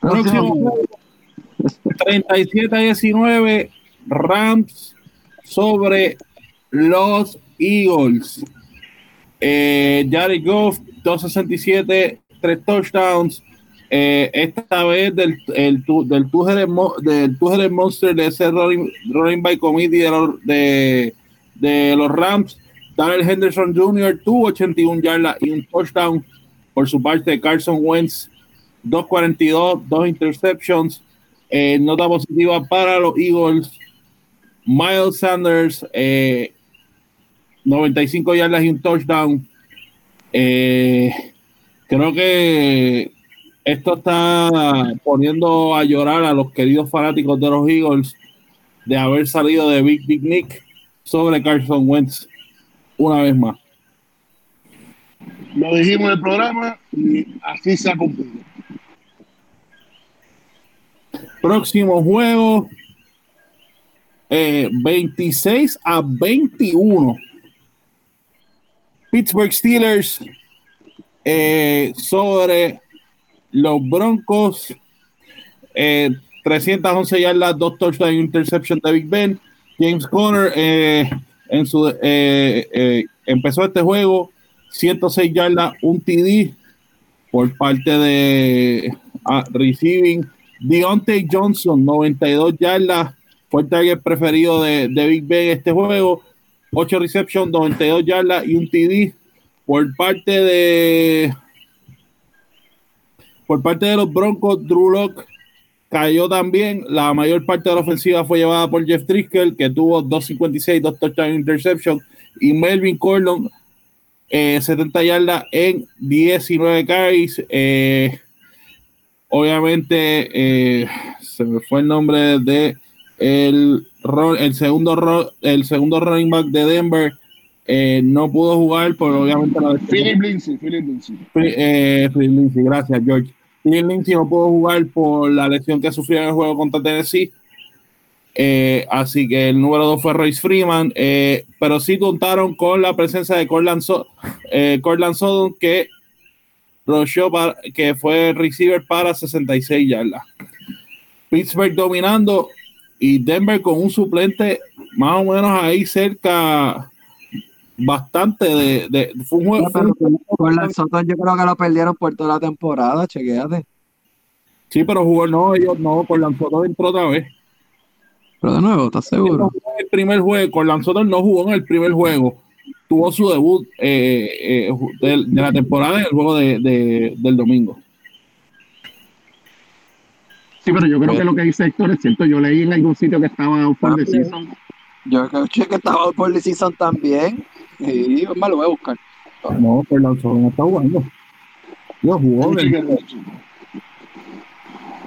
Próximo juego, 37 a 19, Rams sobre los Eagles. Eh, Jared Goff, 267, 3 touchdowns. Eh, esta vez del, el, del mo- del two-headed monster de ese running, running by committee de los, de, los Rams. Daniel Henderson Jr. tuvo 81 yardas y un touchdown por su parte. Carson Wentz 2.42, dos interceptions. Eh, nota positiva para los Eagles. Miles Sanders, eh, 95 yardas y un touchdown. Eh, creo que esto está poniendo a llorar a los queridos fanáticos de los Eagles de haber salido de Big Big Nick sobre Carson Wentz una vez más. lo dijimos en el programa y así se ha cumplido Próximo juego. Eh, 26 a 21. Pittsburgh Steelers eh, sobre los Broncos. Eh, 311 yardas, dos touchdowns y interception de Big Ben. James Conner eh, en su, eh, eh, empezó este juego 106 yardas, un TD por parte de ah, receiving. Deontay Johnson, 92 yardas, fue el preferido de, de Big Ben en este juego. 8 reception, 92 yardas y un TD por parte de por parte de los Broncos, Drew Lock cayó también. La mayor parte de la ofensiva fue llevada por Jeff Driscoll, que tuvo 2.56, dos touchdowns interception, y Melvin Gordon, eh, 70 yardas en 19 carries. Eh, obviamente, eh, se me fue el nombre de el, el segundo el segundo running back de Denver. eh, no pudo jugar por obviamente la Philip Lindsay Philip eh, Phil Lindsay, gracias, George. Phil Lindsay no pudo jugar por la lesión que sufrió en el juego contra Tennessee. Eh, así que el número dos fue Royce Freeman. pero sí contaron con la presencia de Cortland, So- Sutton, que, para- que fue receiver para 66 yardas. Pittsburgh dominando y Denver con un suplente más o menos ahí cerca bastante de, de- fue un juego, fue un juego Con la Sotos yo creo que lo perdieron por toda la temporada, chequéate. Sí, pero jugó, no, ellos no, con Lanzotto entró otra vez. Pero de nuevo, ¿estás seguro? el primer juego, con Lanzotto no jugó en el primer juego. Tuvo su debut eh, eh, de, de la temporada en el juego de- del domingo. Sí, pero yo creo que lo que dice Héctor es cierto. Yo leí en algún sitio que estaba out for the season. Yo creo que estaba por the season también. Sí, es más, lo voy a buscar. No, por la no está jugando. Yo jugó.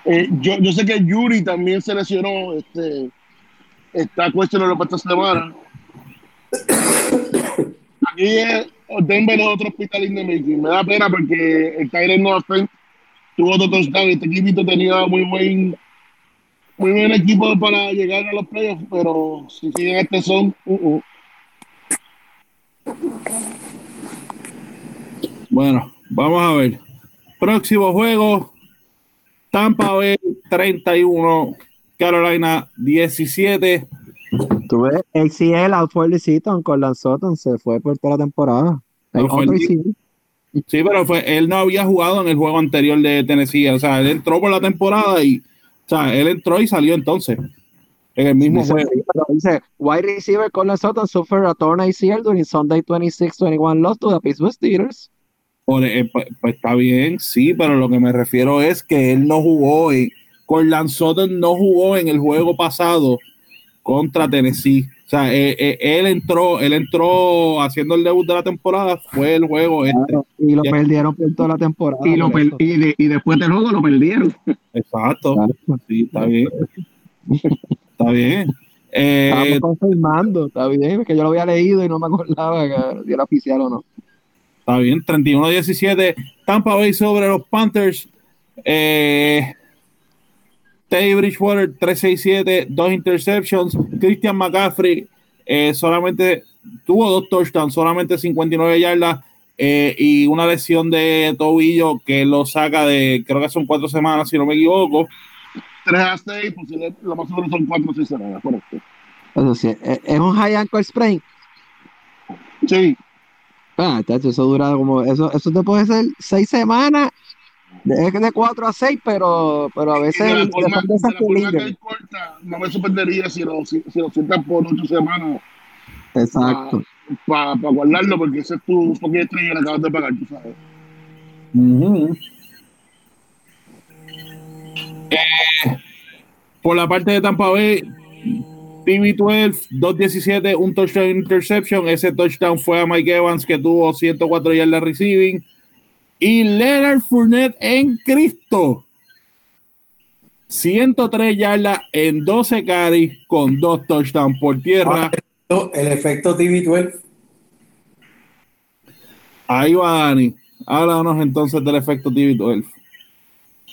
Eh, yo, yo sé que Yuri también se lesionó. Este, está cuestionado para esta semana. Aquí es Denver es otro hospital in the making. Me da pena porque el Tyler no tuvo otro touchdown. Este equipito tenía muy buen muy buen equipo para llegar a los playoffs, pero si siguen este son, uh, uh. Bueno, vamos a ver. Próximo juego: Tampa Bay 31, Carolina 17. Tuve ACL out for the season con Lanzotton, se fue por toda la temporada. No, fue el sí, pero fue, él no había jugado en el juego anterior de Tennessee. O sea, él entró por la temporada y, o sea, él entró y salió entonces. En el mismo Dice, juego. pero dice, wide receiver Colin Sutton suffered a torn ACL during Sunday 26-21 loss to the Pittsburgh Steelers. Eh, pues, pues está bien, sí, pero lo que me refiero es que él no jugó, y Corland Sutton no jugó en el juego pasado contra Tennessee. O sea, eh, eh, él entró, él entró haciendo el debut de la temporada, fue el juego este. Claro, y lo Ya. perdieron por toda la temporada. Y, lo per- y, de- y después del juego lo perdieron. Exacto. Claro. Sí, está bien. Está bien. Eh, Estábamos confirmando, está bien, es que yo lo había leído y no me acordaba que si era oficial o no. Está bien, 31-17. Tampa Bay sobre los Panthers. Eh, Teddy Bridgewater, 367, dos interceptions. Christian McCaffrey eh, solamente tuvo dos touchdowns, solamente 59 yardas eh, y una lesión de tobillo que lo saca de, creo que son cuatro semanas, si no me equivoco. 3 a 6, pues lo más seguro son 4 o 6 semanas, correcto. Eso sí, es, es un high ankle sprain. Sí, Ah, chacho, eso dura como, eso, eso te puede ser seis semanas, es de cuatro a seis, pero, pero a y veces de la forma, son de esas de la que forma que él corta, no me sorprendería si lo, si, si lo sientan por 8 semanas Exacto. para guardarlo, porque ese es tu estrella y le acabas de pagar, tú sabes. Eh, por la parte de Tampa Bay, TB12, 217, un touchdown interception. Ese touchdown fue a Mike Evans que tuvo 104 yardas receiving. Y Leonard Fournette en Cristo. 103 yardas en 12 carries con dos touchdowns por tierra. No, El efecto TV12. Ahí va Dani. Háblanos entonces del efecto TV12.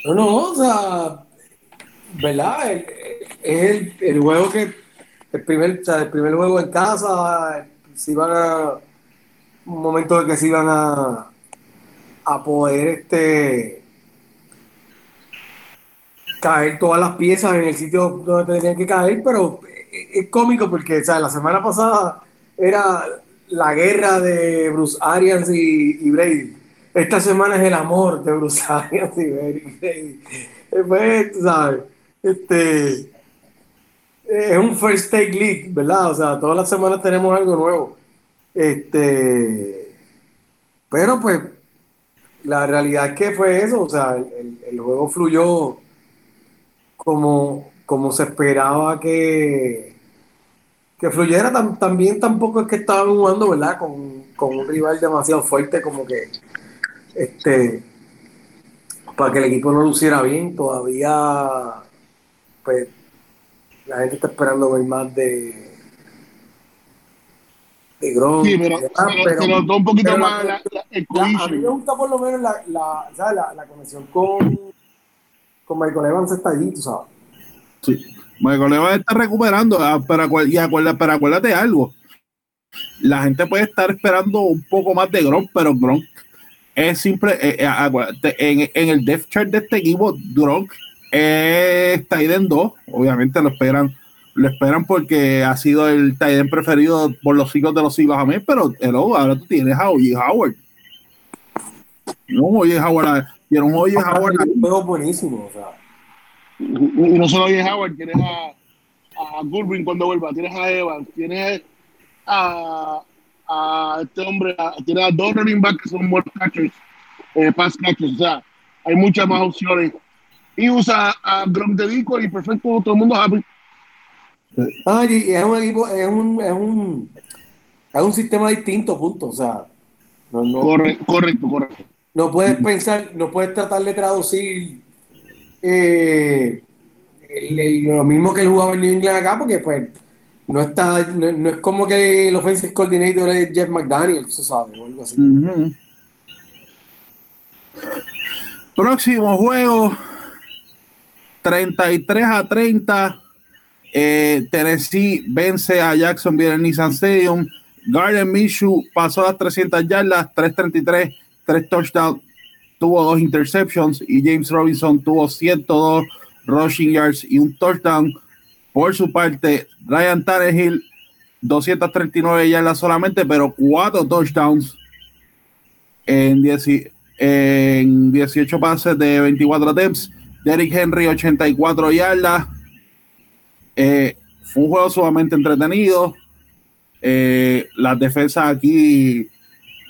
No, no, o sea, ¿verdad? Es el, el juego que, el primer, o sea, el primer juego en casa, si van a, un momento en que se iban a, a poder este, caer todas las piezas en el sitio donde tenían que caer, pero es, cómico porque, o la semana pasada era la guerra de Bruce Arians y, y Brady. Esta semana es el amor de Bruce Arians y Brady. [laughs] Pues, sabes, este, es un first take league, ¿verdad? O sea, todas las semanas tenemos algo nuevo. Este, pero pues, la realidad es que fue eso, o sea, el, el- juego fluyó como, como se esperaba que, que fluyera. Tam- también tampoco es que estaban jugando, ¿verdad? Con, con un rival demasiado fuerte, como que, este, para que el equipo no luciera bien, todavía, pues, la gente está esperando ver más de de Gronk, Sí, pero, ah, pero, se notó un poquito más la- la- el la- a mí me gusta por lo menos la, la, ¿sabes? la, la conexión con, con Michael Evans está allí, tú sabes. Sí. Michael Evans está recuperando, ah, pero, y acuerda- pero acuérdate algo. La gente puede estar esperando un poco más de Gronk, pero Gronk es simple. eh, eh, acuérdate, en, en el depth chart de este equipo, Gronk es Titan 2. Obviamente lo esperan, lo esperan porque ha sido el Titan preferido por los siglos de los siglos. A mí, pero hello, ahora tú tienes a Oye Howard. No, Oye Howard, tiene un Oye Howard. Un juego buenísimo, o sea. Y no solo oye Howard, tienes a, a Goodwin cuando vuelva, tienes a Evans, tienes a, a este hombre, a- tienes a dos running backs que son more catchers, eh, pass catchers, o sea, hay muchas más opciones. Y usa a Gronk de Decoy y perfecto, todo el mundo happy. Ah, y es un equipo, es un, es un, Es un sistema distinto, punto. O sea, no, no, Correcto, correcto, correcto. no puedes pensar, no puedes tratar de traducir eh, el- el- lo mismo que él jugaba en New England acá, porque pues no está, no, no es como que el offensive coordinator es Jeff McDaniel, tú sabes, o algo así. Ujú. Próximo juego, 33 a 30. Eh, Tennessee vence a Jacksonville en Nissan Stadium. Garden Minshew pasó las 300 yardas, 333, 3 touchdowns, tuvo dos interceptions y James Robinson tuvo 102 rushing yards y un touchdown. Por su parte, Ryan Tannehill 239 yardas solamente, pero cuatro touchdowns en, 10 en 18 pases de 24 attempts. Derrick Henry 84 yardas. Eh, fue un juego sumamente entretenido. Eh, las defensas aquí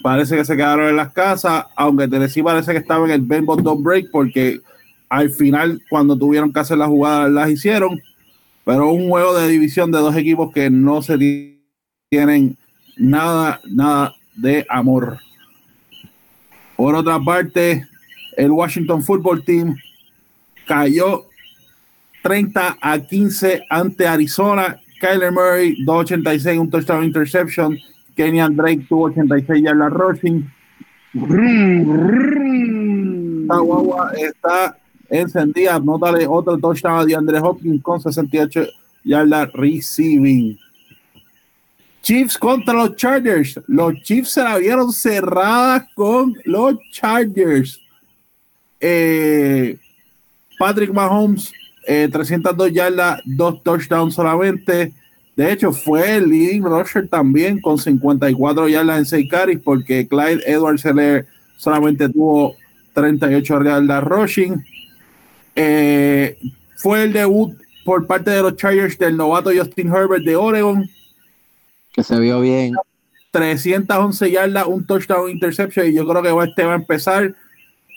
parece que se quedaron en las casas, aunque Tennessee parece que estaba en el but don't break porque al final cuando tuvieron que hacer las jugadas las hicieron, pero un juego de división de dos equipos que no se ti- tienen nada, nada de amor. Por otra parte, el Washington Football Team cayó 30 a 15 ante Arizona. Kyler Murray, 286, un touchdown interception. Kenyan Drake tuvo 86 yardas rushing. Esta guagua está encendida. Nótale otro touchdown de Andre Hopkins con 68 yardas receiving. Chiefs contra los Chargers. Los Chiefs se la vieron cerradas con los Chargers. Eh, Patrick Mahomes, eh, 302 yardas, dos touchdowns solamente. De hecho, fue el leading rusher también con 54 yardas en 6 carries porque Clyde Edwards solamente tuvo 38 yardas rushing. Eh, fue el debut por parte de los Chargers del novato Justin Herbert de Oregon. Que se vio bien. 311 yardas, un touchdown interception y yo creo que este va a empezar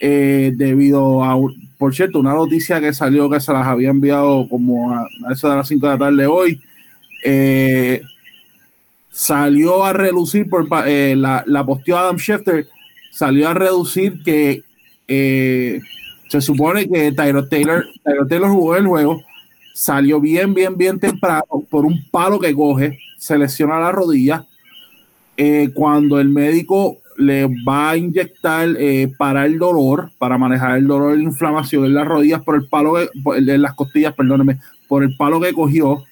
eh, debido a, por cierto, una noticia que salió que se las había enviado como a, a eso de las 5 de la tarde hoy. eh, salió a relucir por eh, la, la posteó Adam Schefter, salió a reducir que se supone que Tyrod Taylor, Tyrod Taylor jugó el juego, salió bien, bien, bien temprano por un palo que coge, se lesiona la rodilla. Cuando el médico le va a inyectar eh, para el dolor, para manejar el dolor y la inflamación en las rodillas por el palo, que, por- en las costillas, perdóneme, por el palo que cogió,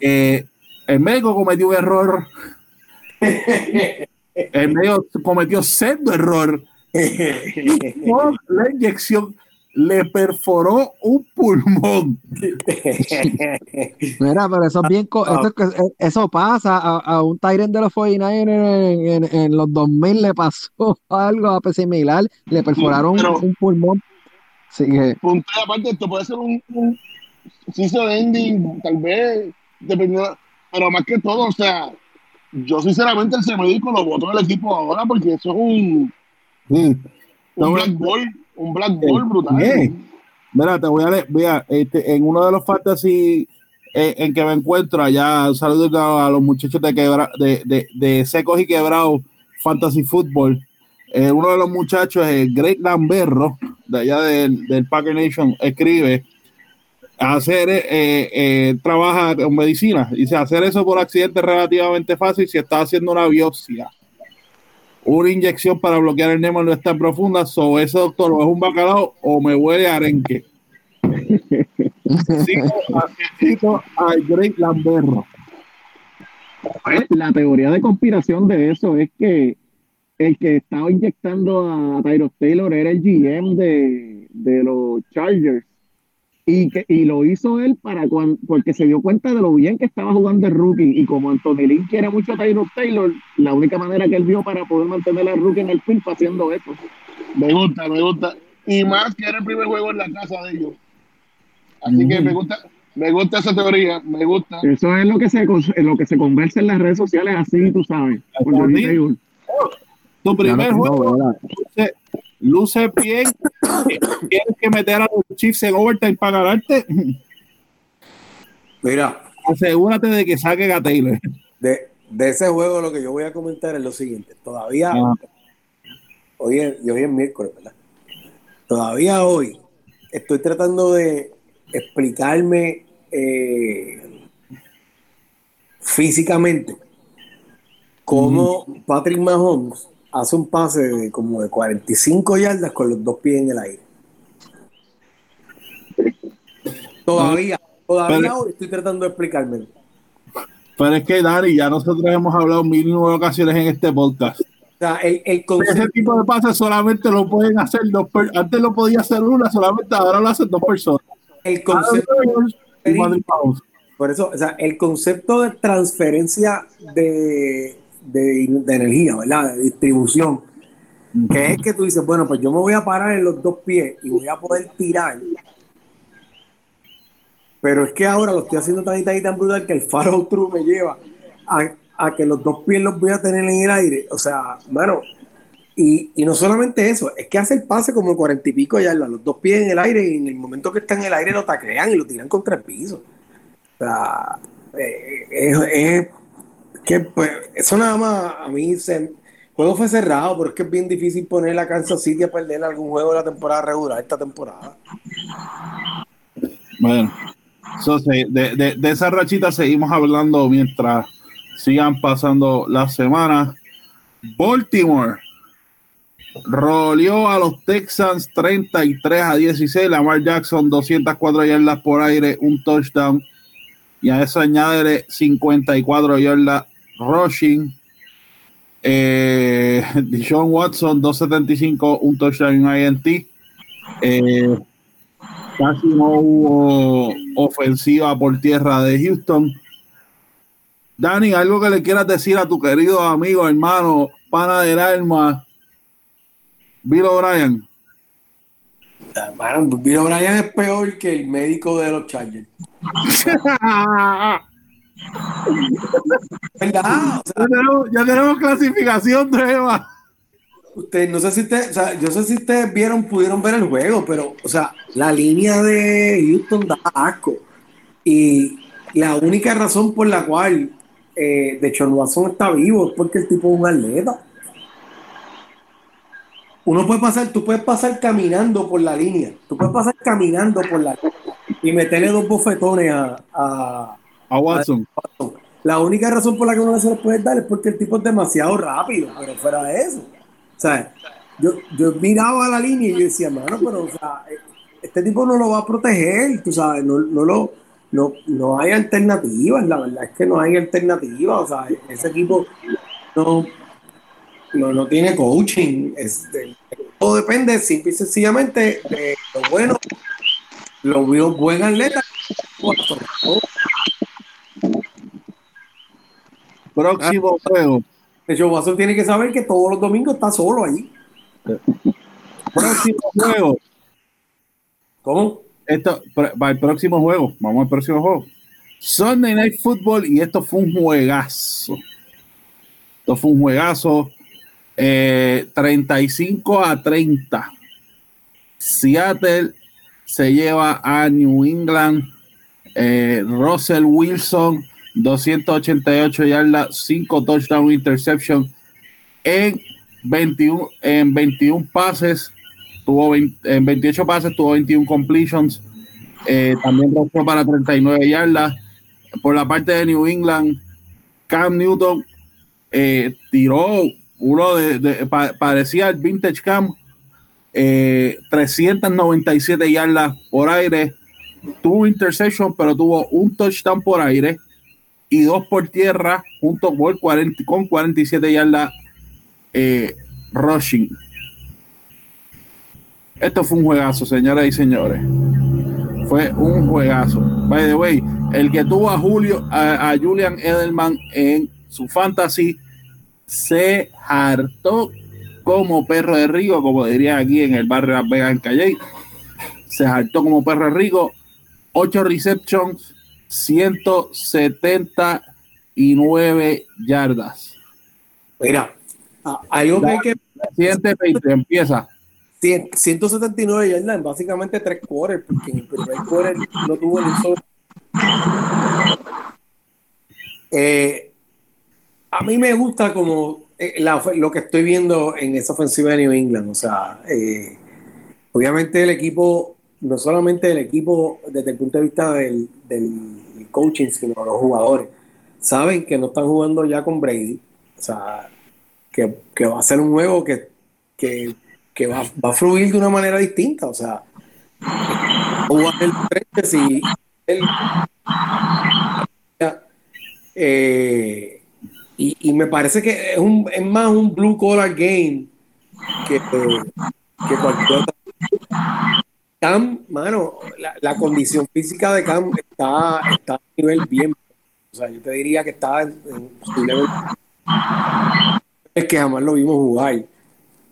eh, el médico cometió un error. [laughs] El médico cometió sendo error. [laughs] Por la inyección le perforó un pulmón. [laughs] Mira, pero eso es bien. co- eso, eso pasa. A, a un Tyrant de los 49ers en, en- en los 2000 le pasó [laughs] algo similar. Le perforaron pero- un pulmón. Sí, que- punto y aparte, esto puede ser un, un season ending, tal vez, dependiendo, pero más que todo, o sea, yo sinceramente ese médico lo voto del equipo ahora porque eso es un, un No, black ball, un black ball brutal. Bien. Mira, te voy a leer, mira, este, en uno de los fantasy eh, en que me encuentro allá, un saludo a, los muchachos de, quebra, de, de, de Secos y Quebrados Fantasy Football. Eh, uno de los muchachos, el Greg Lamberro, de allá del, del Packer Nation, escribe hacer, eh, eh, trabaja en medicina. Dice, hacer eso por accidente es relativamente fácil si está haciendo una biopsia. Una inyección para bloquear el nemo no es tan profunda, so ese doctor o es un bacalao o me huele a arenque. [laughs] Cito a, Greg Lamberro. La teoría de conspiración de eso es que el que estaba inyectando a Tyrod Taylor era el GM de, de los Chargers. Y, que, y lo hizo él para cuan- porque se dio cuenta de lo bien que estaba jugando el rookie. Y como Anthony Lynn quiere mucho a Tyrod Taylor, la única manera que él vio para poder mantener al rookie en el field fue haciendo eso. Me gusta, me gusta. Y más que era el primer juego en la casa de ellos. Así que me gusta, me gusta esa teoría, me gusta. Eso es lo que se, lo que se conversa en las redes sociales, así tú sabes. por. Tu primer no juego. Luce, bien. Tienes que meter a los Chiefs en overtime para ganarte. Mira, Asegúrate de que saquen a Taylor. de, de ese juego lo que yo voy a comentar es lo siguiente. Todavía, Ah. hoy, es, hoy es miércoles, ¿verdad? Todavía hoy estoy tratando de explicarme eh, físicamente cómo Patrick Mahomes hace un pase de como de 45 yardas con los dos pies en el aire. Todavía, todavía Pero- hoy estoy tratando de explicarme. Pero es que, Dani, ya nosotros hemos hablado mil y nueve ocasiones en este podcast. O sea, el, el concepto Ese tipo de pases solamente lo pueden hacer dos personas. Antes lo podía hacer una, solamente ahora lo hacen dos personas. el concepto por eso o sea el concepto de transferencia de, de, de energía verdad de distribución. Que es que tú dices bueno pues yo me voy a parar en los dos pies y voy a poder tirar. Pero es que ahora lo estoy haciendo tan y tan y tan brutal que el follow through [laughs] me lleva a, a que los dos pies los voy a tener en el aire. O sea bueno y, y no solamente eso, es que hace el pase como cuarenta y pico yardas, los dos pies en el aire, y en el momento que está en el aire lo taclean y lo tiran contra el piso. O sea, eh, es, es que pues, eso nada más a mí se. Juego fue cerrado, pero es bien difícil poner a Kansas City a perder algún juego de la temporada regular esta temporada. Bueno, so, de, de, de esa rachita seguimos hablando mientras sigan pasando las semanas. Baltimore roleó a los Texans 33 a 16. Lamar Jackson 204 yardas por aire, un touchdown. Y a eso añade 54 yardas rushing. Eh, [laughs] Watson 275, un touchdown INT. Eh, casi no hubo ofensiva por tierra de Houston. Dani, algo que le quieras decir a tu querido amigo, hermano, pana del alma, Bill O'Brien. Bill O'Brien es peor que el médico de los Chargers. [laughs] ¿Verdad? O sea, Ya tenemos, ya tenemos clasificación nueva. Usted, no sé si usted, o sea, yo sé si ustedes vieron, pudieron ver el juego, pero, o sea, la línea de Houston da asco. Y la única razón por la cual eh, de hecho Watson está vivo es porque el tipo es un atleta. Uno puede pasar, tú puedes pasar caminando por la línea, tú puedes pasar caminando por la y meterle dos bofetones a, a, A Watson. la única razón por la que uno no se lo puede dar es porque el tipo es demasiado rápido, pero fuera de eso. O sea, yo, yo miraba la línea y yo decía, mano, pero o sea, este tipo no lo va a proteger, tú sabes, no, no lo, no, no hay alternativas, la verdad es que no hay alternativas, o sea, ese equipo no, no, no tiene coaching, este, todo depende simple y sencillamente de lo bueno, lo vio buen atleta, Próximo juego. Hecho, Watson tiene que saber que todos los domingos está solo allí. Próximo juego. ¿Cómo? Esto, para el próximo juego. Vamos al próximo juego. Sunday Night Football y esto fue un juegazo. Esto fue un juegazo. eh, 35 a 30. Seattle se lleva a New England. eh, Russell Wilson, 288 yardas, 5 touchdown interception en 21, en 21 pases. Tuvo 20 en 28 pases, tuvo 21 completions. eh, también rompió para 39 yardas. Por la parte de New England, Cam Newton eh, tiró uno de, de- pa- parecía el vintage Cam, eh, 397 yardas por aire. Tuvo interception, pero tuvo un touchdown por aire y dos por tierra, junto con 40, con 47 yardas eh, rushing. Esto fue un juegazo, señoras y señores. Fue un juegazo. By the way, el que tuvo a Julio, a, Julian Edelman en su fantasy, se hartó como perro de rico, como diría aquí en el barrio Las Vegas en Calle. Se hartó como perro de rico. 8 receptions, 179 yardas. Mira, a- algo que hay que. Siguiente 20, empieza. 100 179 yardas en básicamente tres quarters, porque en el primer quarter no tuvo ni un solo. Eh, a mí me gusta como eh, la- lo que estoy viendo en esa ofensiva de New England. O sea, eh, obviamente el equipo, no solamente el equipo desde el punto de vista del, del coaching, sino los jugadores, saben que no están jugando ya con Brady. O sea, que, que va a ser un juego que, que, que va, va a fluir de una manera distinta. O sea, jugar el frente eh, y, y me parece que es, un, es más un blue collar game que, que cualquier otra. Cam, mano, la, condición física de Cam está, está a nivel bien. O sea, yo te diría que está en, en su nivel. Es que jamás lo vimos jugar.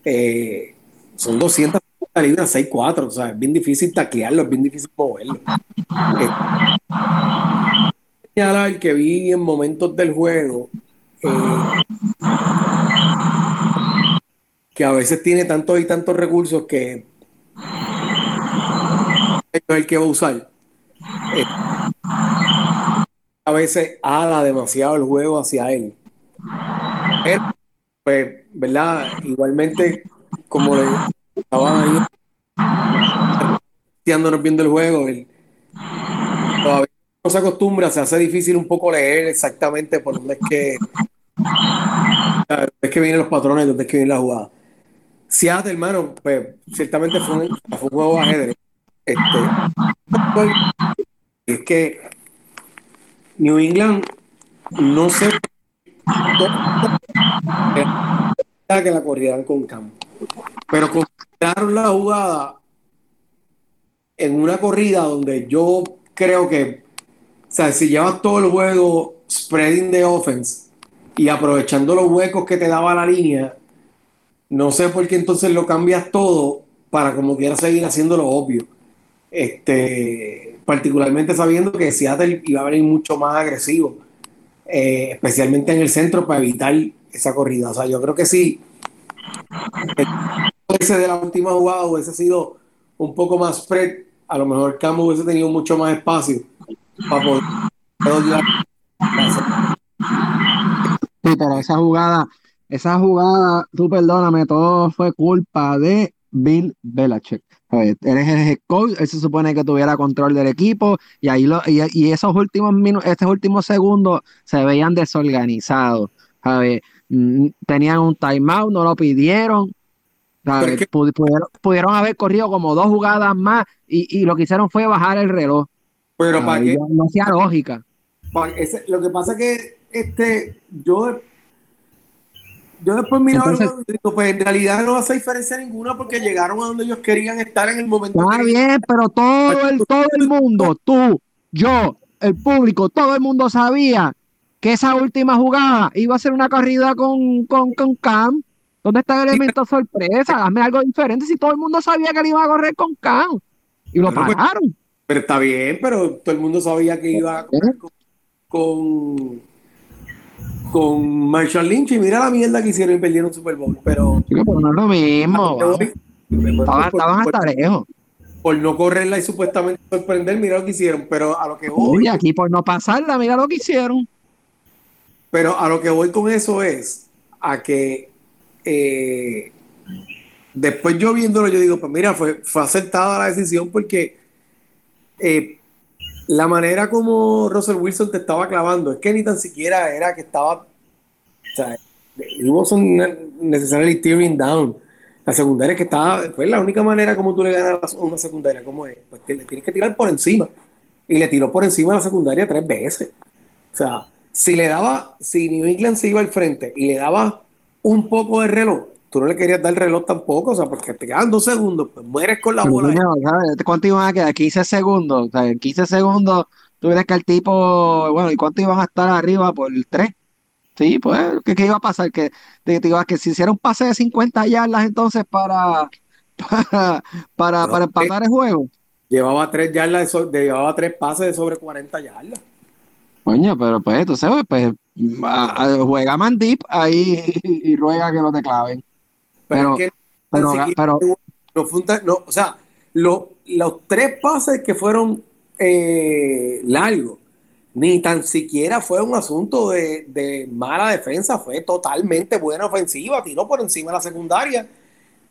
Eh, son 200 libras, 6'4. O sea, es bien difícil taclearlo, es bien difícil moverlo. Eh, señalar que vi en momentos del juego eh, que a veces tiene tantos y tantos recursos que es el que va a usar. Eh, a veces ala demasiado el juego hacia él. Él, pues, ¿verdad? Igualmente, como le estaban ahí viendo el juego, él todavía no se acostumbra, se hace difícil un poco leer exactamente por dónde es que es que vienen los patrones, dónde es que viene la jugada. Seattle, hermano, pues ciertamente fue un, fue un juego ajedrez. Este, es que New England no sé que la corrieran con campo, pero consideraron la jugada en una corrida donde yo creo que, o sea, si llevas todo el juego spreading the offense y aprovechando los huecos que te daba la línea, no sé por qué entonces lo cambias todo para como quieras seguir haciendo lo obvio. Este, particularmente sabiendo que Seattle iba a venir mucho más agresivo, eh, especialmente en el centro para evitar esa corrida. O sea, yo creo que sí, ese de la última jugada hubiese sido un poco más spread, a lo mejor Camo hubiese tenido mucho más espacio para poder Sí, esa jugada, esa jugada, tú perdóname, todo fue culpa de Bill Belichick. Él es el head coach, él se supone que tuviera control del equipo y ahí lo, y, y esos últimos minutos, estos últimos segundos se veían desorganizados. Ver, mm, tenían un timeout, no lo pidieron. a Pero ver, es que- pu- pudieron, pudieron haber corrido como dos jugadas más y, y lo que hicieron fue bajar el reloj. Pero para qué, no- hacía lógica. Pa- ese- lo que pasa es que este, yo, yo después miraba y digo, pues en realidad no hace diferencia ninguna porque llegaron a donde ellos querían estar en el momento. Está que- bien, pero todo el, todo el mundo, tú, yo, el público, todo el mundo sabía que esa última jugada iba a ser una corrida con, con, con Cam. ¿Dónde está el elemento sorpresa? Hazme algo diferente si todo el mundo sabía que él iba a correr con Cam. Y lo Bueno, pues- pararon. Pero está bien, pero todo el mundo sabía que iba a correr con, con, con Marshall Lynch y mira la mierda que hicieron y perdieron Super Bowl. Pero pero no es lo mismo. Estaban, hasta lejos. por no correrla y supuestamente sorprender, mira lo que hicieron. Pero a lo que voy, Y aquí por no pasarla, mira lo que hicieron. Pero a lo que voy con eso es a que eh, después yo viéndolo, yo digo, pues mira, fue, fue acertada la decisión porque eh, la manera como Russell Wilson te estaba clavando es que ni tan siquiera era que estaba, o sea, it wasn't necessarily tearing down. La secundaria que estaba, pues la única manera como tú le ganas a una secundaria, como es? Pues que le tienes que tirar por encima. Y le tiró por encima a la secundaria tres veces. O sea, si le daba, si New England se iba al frente y le daba un poco de reloj, tú no le querías dar reloj tampoco, o sea, porque te quedan dos segundos, pues mueres con la bola. coño, ¿sabes? ¿Cuánto iban a quedar? 15 segundos. O sea, en 15 segundos, tú que el tipo, bueno, ¿y cuánto iban a estar arriba por 3? Sí, pues, ¿qué, qué iba a pasar? Que, te, te que si hiciera un pase de 50 yardas entonces para, [laughs] para, para, No, para empatar el juego. Llevaba tres yardas, de llevaba tres pases de sobre 40 yardas. Coño, pero pues, tú sabes, pues, a- a- juega man deep ahí [laughs] y, ruega que no te claven. Pero, Pero- pero- pero- ta- no, o sea, lo- los tres pases que fueron eh, largos, ni tan siquiera fue un asunto de, de mala defensa, fue totalmente buena ofensiva, tiró por encima de la secundaria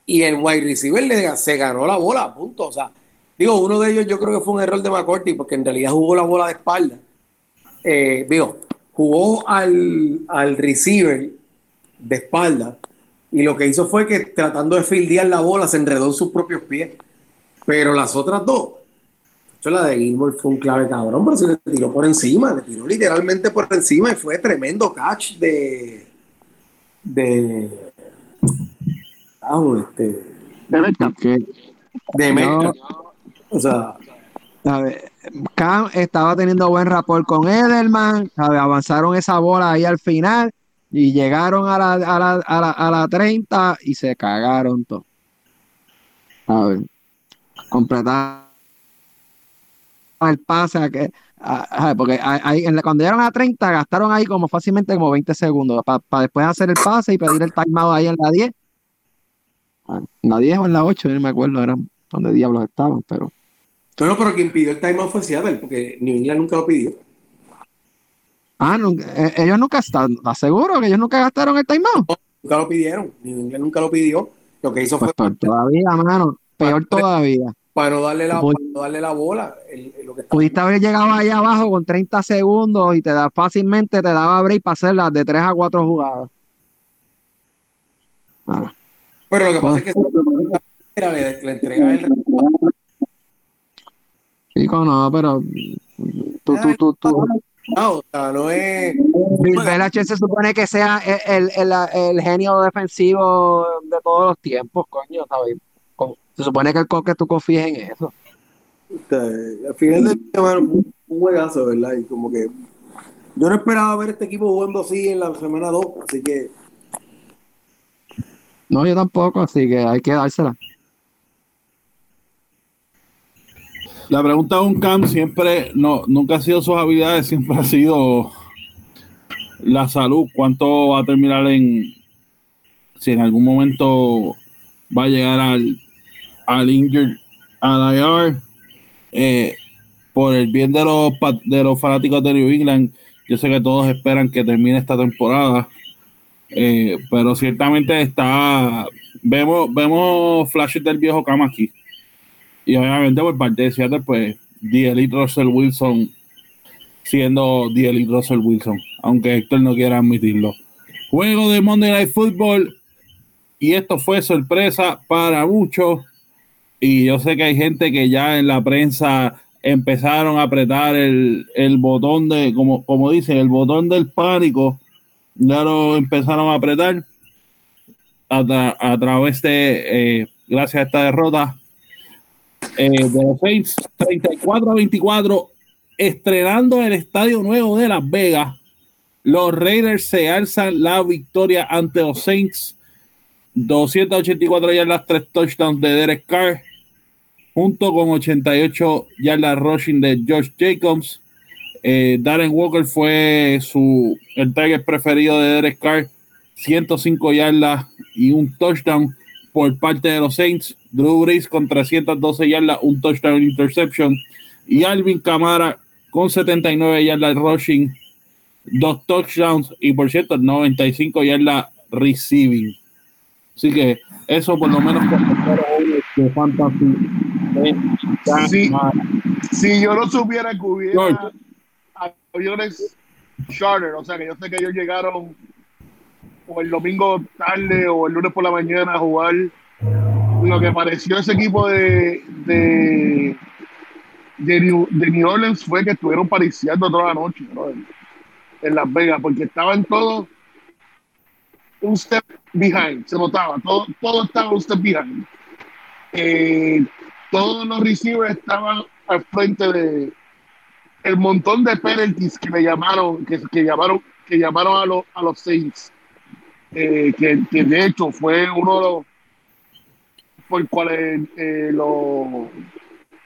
y el wide receiver le, se ganó la bola, punto. O sea, digo, uno de ellos yo creo que fue un error de McCourty porque en realidad jugó la bola de espalda. Eh, digo, jugó al, al receiver de espalda y lo que hizo fue que tratando de fildear la bola se enredó en sus propios pies. Pero las otras dos, hecho, la de Gilmore fue un clave cabrón, pero se le tiró por encima, le tiró literalmente por encima y fue tremendo catch de. de. Ah, este, De verdad. de Metcalf. O sea, ¿sabe? Cam estaba teniendo buen rapport con Edelman, ¿sabe? avanzaron esa bola ahí al final y llegaron a la, a la, a la, a la 30 y se cagaron todo. A ver, completar el pase, a que, porque ahí- en la- cuando llegaron a la 30 gastaron ahí como fácilmente como 20 segundos para después hacer el pase y pedir el timeout ahí en la 10. Ah, En la 10 o en la 8, yo no me acuerdo, eran donde diablos estaban, pero bueno, pero quien pidió el timeout fue Seattle, porque New England nunca lo pidió. Ah, eh, ellos nunca están, ¿estás seguro que ellos nunca gastaron el timeout? Nunca lo pidieron. New England nunca lo pidió. Lo que hizo Pues fue peor todavía, mano, peor todavía. para no darle la, Voy- para no darle la bola. el- el- lo que está- Pudiste haber llegado ahí abajo con 30 segundos y te da fácilmente te daba break para hacer las de 3 a 4 jugadas. Ah, Pero lo que pasa es que era, le, le entrega el chico, no, pero tú, tú, tú, tú. Resultado. O sea, no es. Bill Belichick se supone que sea el, el, el- genio defensivo de todos los tiempos, coño, ¿sabes? Se supone que el co- que tú confíes en eso. Al final del día, un juegazo, ¿verdad? Y como que yo no esperaba ver este equipo jugando así en la semana 2, así que No, yo tampoco, así que hay que dársela. La pregunta de un Cam siempre, no, nunca ha sido sus habilidades, siempre ha sido la salud. ¿Cuánto va a terminar en, si en algún momento va a llegar al, al injured, al IR? Eh, por el bien de los, de los fanáticos de New England, yo sé que todos esperan que termine esta temporada. Eh, pero ciertamente está, vemos, vemos flashes del viejo Cam aquí. Y obviamente por parte de Seattle, pues, Elite Russell Wilson siendo Elite Russell Wilson, aunque Héctor no quiera admitirlo. Juego de Monday Night Football, y esto fue sorpresa para muchos. Y yo sé que hay gente que ya en la prensa empezaron a apretar el, el botón de, como, como dicen, el botón del pánico. Ya lo empezaron a apretar a, a través de, eh, gracias a esta derrota, eh, de los Saints 34 a 24 estrenando el estadio nuevo de Las Vegas los Raiders se alzan la victoria ante los Saints 284 yardas 3 touchdowns de Derek Carr junto con 88 yardas rushing de Josh Jacobs. Eh, Darren Walker fue su el target preferido de Derek Carr 105 yardas y un touchdown por parte de los Saints. Drew Brees con 312 yardas, un touchdown interception. Y Alvin Kamara con 79 yardas rushing, dos touchdowns y por cierto 95 yardas receiving. Así que eso por lo menos de fantasy. ah, Si yo no supiera que hubiera aviones charter, o sea que yo sé que ellos llegaron o el domingo tarde o el lunes por la mañana a jugar, lo que pareció ese equipo de, de, New, New Orleans fue que estuvieron pariciando toda la noche brother, en Las Vegas, porque estaban todos un step behind, se notaba, todo, todo estaba un step behind. Eh, todos los receivers estaban al frente de el montón de penalties que le llamaron, que, que llamaron, que llamaron a los a los Saints, eh, que, de hecho fue uno de por cuales eh, los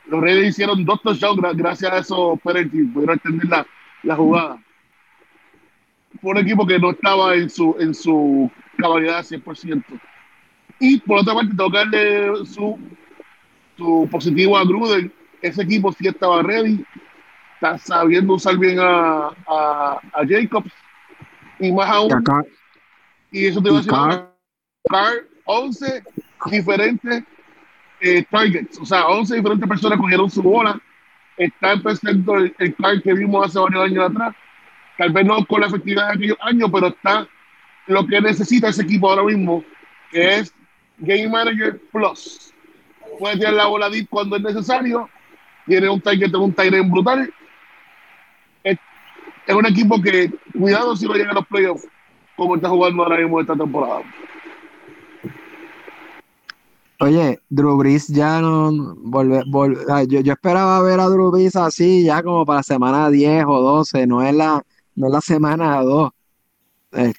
los Reyes hicieron dos touchdowns gra- gracias a esos penalties, pudieron extender la, la jugada. Fue un equipo que no estaba en su en su cabalidad 100%. Y por otra parte, tengo que darle su, su positivo a Gruden. Ese equipo sí estaba ready está sabiendo usar bien a, a, a Jacobs y más aún. Y eso te va a decir Carr, 11 diferentes eh, targets, o sea, 11 diferentes personas cogieron su bola. Está empezando el, el Carr que vimos hace varios años atrás. Tal vez no con la efectividad de aquellos años, pero está lo que necesita ese equipo ahora mismo, que es Game Manager Plus. Puede tirar la bola deep cuando es necesario. Tiene un target, un tight brutal. Es, es un equipo que, cuidado si no llega a los playoffs, como está jugando ahora mismo esta temporada. Oye, Drew Brees ya no volve, volve- yo, yo esperaba ver a Drew Brees así ya como para semana 10 o 12, no es la, no es la semana 2. Eh,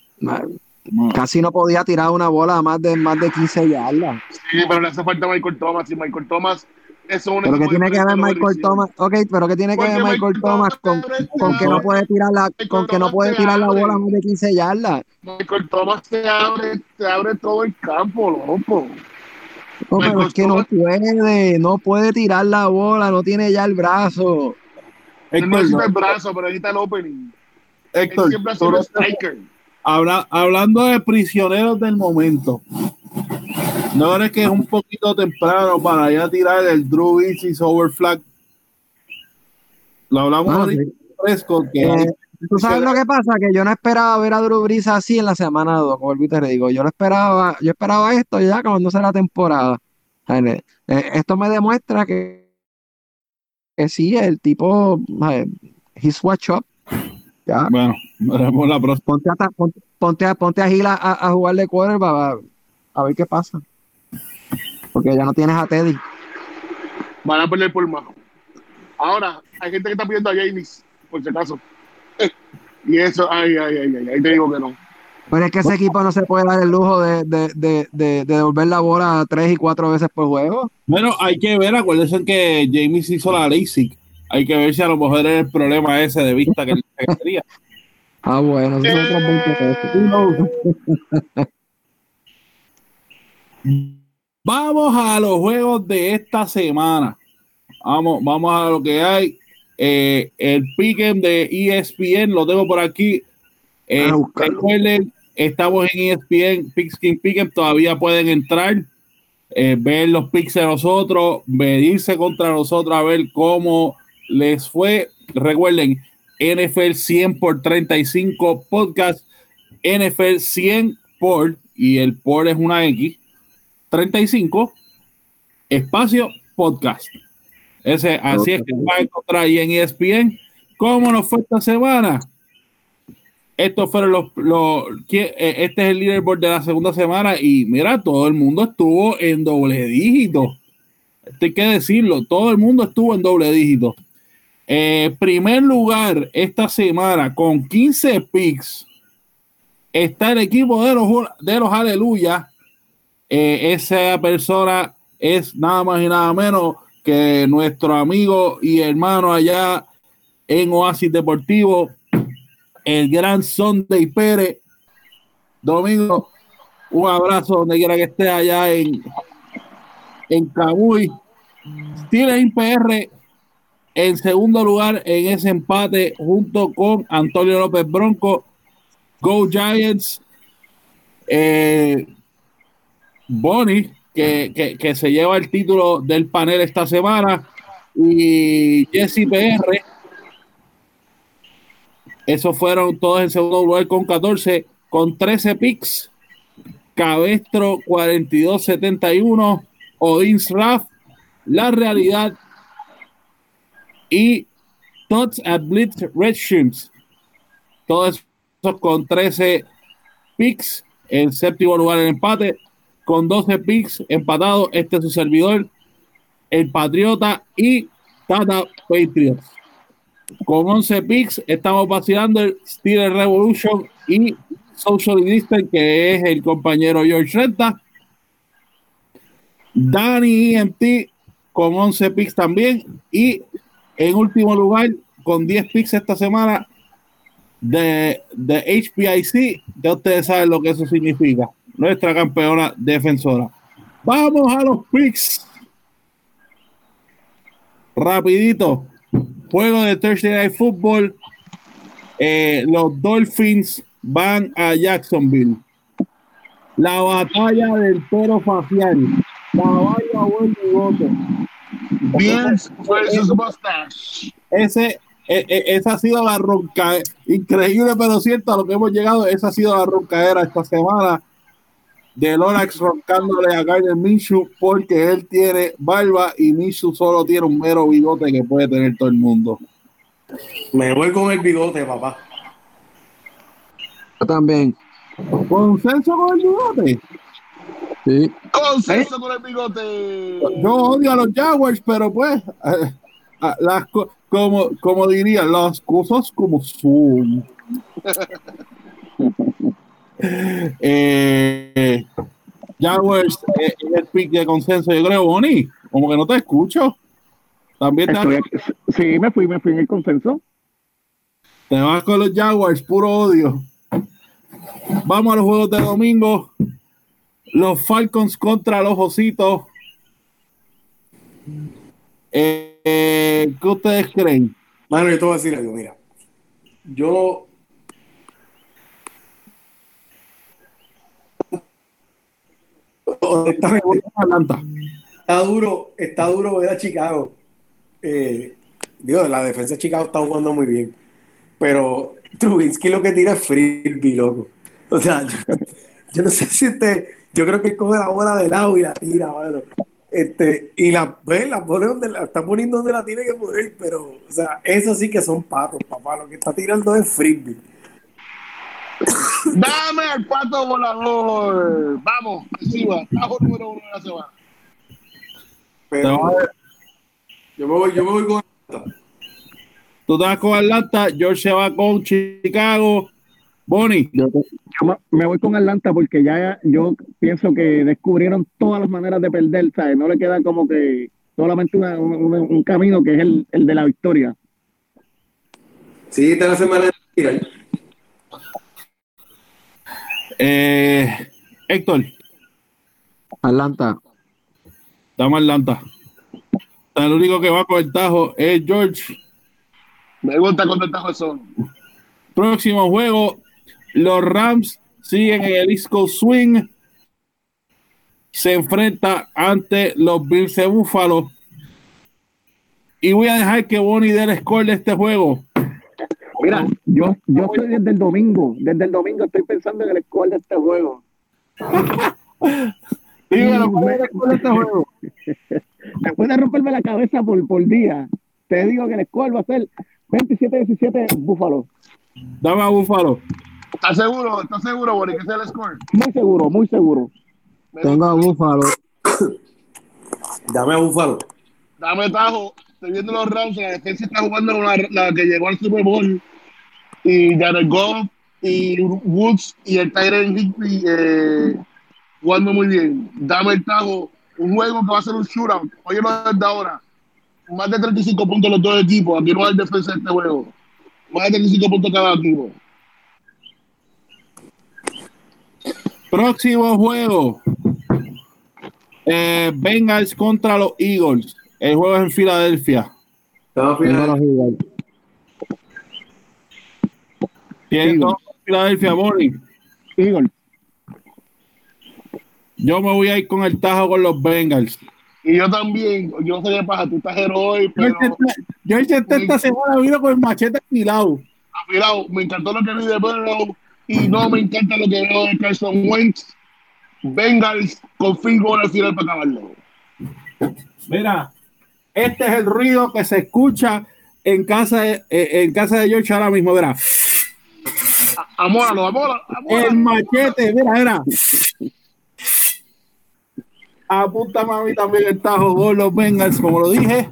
casi no podía tirar una bola a más de más de 15 yardas. Sí, pero le hace falta Michael Thomas y Michael Thomas es un Pero que tiene que ver Michael. Thomas, ok, pero que tiene que ver Michael Thomas con, con que no abre, puede tirar la, con que no puede tirar la bola más de 15 yardas. Michael Thomas te abre, te abre todo el campo, loco. No, pero Michael es que no puede, no puede tirar la bola, no tiene ya el brazo. Él no Héctor, necesita el brazo, pero necesita el opening. Él Héctor, siempre ha sido striker. habla- hablando de prisioneros del momento, ¿no crees que es un poquito temprano para ya tirar el Drew Brees y Sober Flag? Lo hablamos Ah, ahorita sí. fresco, que Eh, ¿Tú sabes lo que pasa? Que yo no esperaba ver a Drew Brees así en la semana 2, como el te digo. Yo lo esperaba, yo esperaba esto ya acabándose la temporada. Sea, eh, eh, esto me demuestra que, que sí, el tipo, eh, he's watch up. Ya, bueno, veremos la próxima. ponte a, ponte, ponte a, ponte a Gil a, a a jugar de quarterback a, a ver qué pasa. Porque ya no tienes a Teddy. Van a perder por más. Ahora, hay gente que está pidiendo a James, por si acaso. [laughs] Y eso, ay, ay, ay, ay, ahí te digo que no. Pero es que ese equipo no se puede dar el lujo de, de, de, de, de devolver la bola tres y cuatro veces por juego. Bueno, hay que ver, acuérdense que James hizo la LASIK. Hay que ver si a lo mejor es el problema ese de vista que él quería. [laughs] Ah, bueno, esos son otros 20 pesos. Vamos a los juegos de esta semana. Vamos, vamos a lo que hay. Eh, el pick'em de ESPN lo tengo por aquí. Eh, recuerden, estamos en ESPN, Pickskin Pick'em, todavía pueden entrar, eh, ver los picks de nosotros, medirse contra nosotros, a ver cómo les fue. Recuerden, NFL 100 por 35 podcast, NFL 100 por, y el por es una X, 35 espacio podcast. Ese, así es que va a encontrar ahí en E ESPN. ¿Cómo nos fue esta semana? Estos fueron los, los eh, este es el leaderboard de la segunda semana y mira, todo el mundo estuvo en doble dígito. Esto hay que decirlo, todo el mundo estuvo en doble dígito. Eh, primer lugar esta semana con 15 picks está el equipo de los, de los Aleluya. Eh, esa persona es nada más y nada menos que nuestro amigo y hermano allá en Oasis Deportivo, el gran Sunday Pérez. Domingo, un abrazo donde quiera que esté allá en, en Camuy. Tiene PR en segundo lugar en ese empate junto con Antonio López Bronco. Go Giants. Eh, Bonnie, que, que, se lleva el título del panel esta semana. Y Jesse PR. Esos fueron todos en segundo lugar con 14, con 13 picks. Cabestro 42-71, Odin Raff, La Realidad y Tots at Blitz Red Shrimps. Todos esos con 13 picks. En séptimo lugar en empate, con 12 picks empatados. Este es su servidor, el Patriota y Tata Patriots. Con 11 picks estamos vacilando el Steelers Revolution y Social Distance, que es el compañero George Renta. Danny EMT con 11 picks también. Y en último lugar, con 10 picks esta semana, de, de HPIC. Ya ustedes saben lo que eso significa. Nuestra campeona defensora. Vamos a los picks. Rapidito. juego de Thursday Night Football. Eh, los Dolphins van a Jacksonville. La batalla del toro facial. La batalla buen bigote. Bills versus Mustache. Ese, e- e- esa ha sido la ronca, increíble pero cierto a lo que hemos llegado, esa ha sido la roncadera esta semana de Lorax roncándole a Gardner Minshew porque él tiene barba y Minshew solo tiene un mero bigote que puede tener todo el mundo. Me voy con el bigote, papá. Yo también. ¿Consenso con el bigote? Sí. Consenso con el bigote. Yo odio a los Jaguars, pero pues, eh, [laughs] a- las, co- como, como diría, las cosas como son. [laughs] eh, Jaguars, eh, el pick de consenso, yo creo, Bonnie, como que no te escucho. También te, Estoy sí, me fui, me fui en el consenso. te vas con los Jaguars, puro odio. Vamos a los juegos de domingo. Los Falcons contra los Ositos. Eh, eh, ¿Qué ustedes creen? Mano, yo te voy a decir algo, mira. Yo. Está duro, está duro ver a Chicago. Eh, digo, la defensa de Chicago está jugando muy bien. Pero Trubinsky lo que tira es frisbee, loco. O sea, yo, no sé si usted. Yo creo que coge la bola de lado y la tira, mano. Este, y la, ve, la pone donde la está poniendo donde la tiene que poner, pero, o sea, eso sí que son patos, papá. Lo que está tirando es frisbee. Dame al pato volador. Vamos. Tajo número uno de la semana. Pero yo me voy, yo me voy con Tú te vas con Atlanta, George se va con Chicago. Bonnie, Yo, yo me- voy con Atlanta porque ya yo pienso que descubrieron todas las maneras de perder, ¿sabes? No le queda como que solamente una- un, camino que es el, el de la victoria. Sí, te la semana de tirar. Eh, Héctor, Atlanta. dame Atlanta. El único que va con el tajo es George. Me gusta cuando el tajo son. Próximo juego, los Rams siguen en el Coast Swing. Se enfrenta ante los Bills de Buffalo. Y voy a dejar que Bonnie dé el score de este juego. Mira, yo, yo estoy desde el domingo, desde el domingo estoy pensando en el score de este juego. [laughs] Dímelo, ¿cuál es el score de este juego? [laughs] Después de romperme la cabeza por, por día, te digo que el score va a ser 27-17 Búfalo. Dame a Buffalo. ¿Estás seguro? ¿Estás seguro, Bori, que sea el score? Muy seguro, muy seguro. Tengo a Búfalo. [coughs] Dame a Búfalo. Dame tajo. Estoy viendo los Rams. La defensa está jugando con la, la que llegó al Super Bowl. Y Jared Goff y Woods y el Tyrant Higby eh, jugando muy bien. Dame el tajo. Un juego que va a ser un shootout. Oye, lo desde ahora. Más de 35 puntos los dos equipos. Aquí no hay defensa en este juego. Más de 35 puntos cada equipo. Próximo juego. Eh, Bengals contra los Eagles. El juego es en Filadelfia. Estamos Eagle. Yo me voy a ir con el tajo con los Bengals. Y yo también. Yo no sé qué pasa. Tú estás héroe, pero. Yo intenté esta semana vino con el machete afilado. afilado. Me encantó lo que vi de Burrow y no me encanta lo que veo de Carson Wentz. Bengals con goal al final para acabarlo. Mira, este es el ruido que se escucha en casa de, eh, en casa de George ahora mismo. Mira, Amóralo, amóralo, el machete, mira, mira. Apunta mami también el tajo con los Bengals, como lo dije.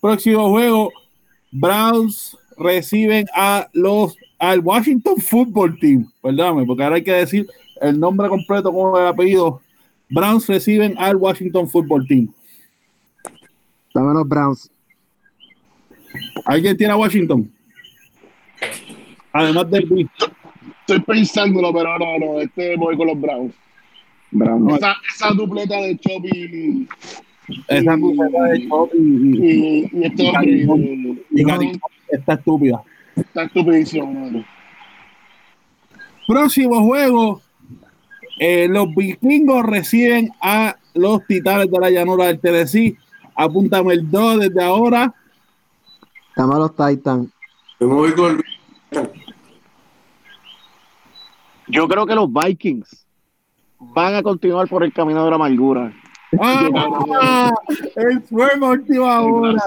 Próximo juego, Browns reciben a los al Washington Football Team. Perdóname, porque ahora hay que decir el nombre completo con el apellido. Browns reciben al Washington Football Team. Dame los Browns. ¿Alguien tiene a Washington? Además del Bill. Estoy pensándolo, pero no, no, este voy con los Browns. Brown. Esa, esa dupleta de Chop y, Esa cruceta de Chop y, y, Y, y este hombre está estúpida. está estupidísimo. mano. Próximo juego. eh, los vikingos reciben a los titanes de la llanura del Tennessee. Apúntame el 2 desde ahora. Llama a los Titans. Me voy con Yo creo que los Vikings van a continuar por el camino de la amargura. ¡Ah! El fuego última hora.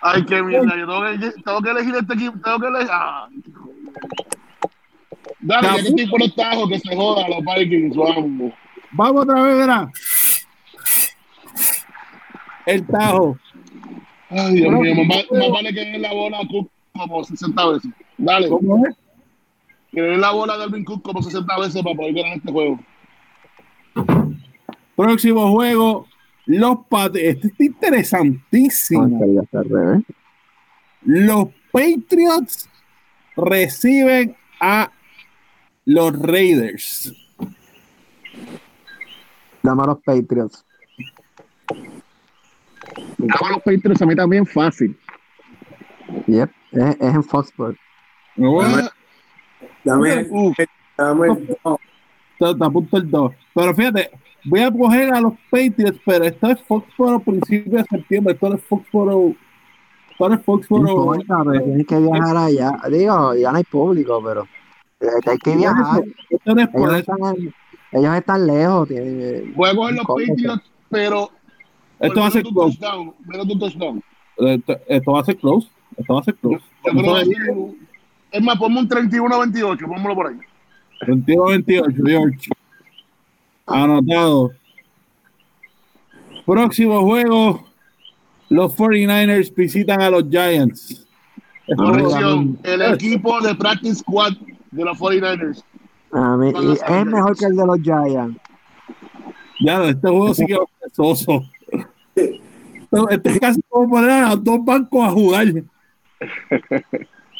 Ay, qué mierda. Yo tengo que, tengo que elegir este equipo. Tengo que elegir. Ah, Dale, ya que estoy por los tajos, que se joda los Vikings. Vamos. Vamos otra vez, verá. El Tajo. Ay, Dios mío. Más, más vale que den la bola a Cook como 60 veces. Dale. ¿Cómo es? Que den la bola a Dalvin Cook como 60 veces para poder ganar este juego. Próximo juego. Los Patriots. Este está interesantísimo. Los Patriots reciben a los Raiders. Llama a los Patriots. Dame los Patriots a mí también fácil. Yep. Es, es en Foxborough. Ah, Dame, Uf. dame, no, Está, está a punto el 2. Pero fíjate, voy a coger a los Patriots, pero esto es Foxboro principio de septiembre. Esto no es Foxboro. Esto no es No Foxboro. importa, pero tienes que viajar allá. Digo, ya no hay público, pero eh, hay que viajar. Esto es Ellos están, en- ellos están lejos. tienen- Voy a coger los. Patriots, pero. Esto va a ser close. touchdown, Menos de un touchdown. Esto, esto va a ser close. Esto va a ser Yo close. creo que Es más, ponme un 31-28. Pónmelo por ahí. 21-28, George. Anotado. Próximo juego. Los 49ers visitan a los Giants. Corrección. El equipo de practice squad de los 49ers. A mí- Con y los es mejor que el de los Giants. Ya, este juego sí que va a ser soso. Esto- Este es casi como poner a los dos bancos a jugar.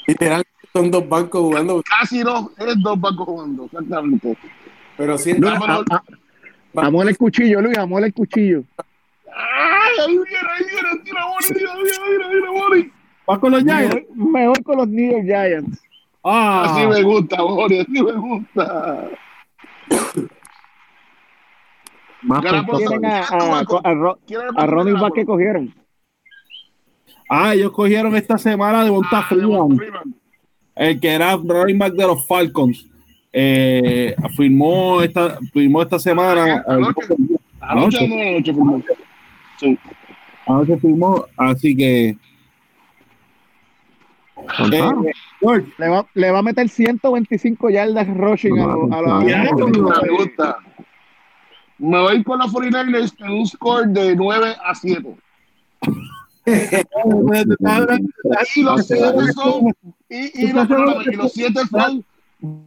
literal, [laughs] son dos bancos jugando, Casi no, es dos bancos jugando. Exactamente. pero sí, Vámonos. a- a- el cuchillo, Luis, amor el cuchillo. ¡Ay, ahí viene, ahí viene! ¡Tira, Boni! ¡Tira, tira, tira, Boni! ¿Vas con los Giants? Mejor, con los New York Giants. Ah, Así me gusta, Boni, así me gusta. Más. Tienen a, a, a, Ro- ¿Quién es el a Ronnie? Back que cogieron. ah, ellos cogieron esta semana de Monta el que era running back de los Falcons. Eh, firmó esta firmó esta semana Anoche. Anoche Anoche. no, anoche, firmó. Sí. anoche firmó así que eh, George, Le va, le va a meter 125 yardas rushing a, los- a los- Ya, Me gusta. Me voy con los 49ers en un score de 9 a 7. [laughs] Y los 7 son. Y, y, los, perdóname, y los 7 son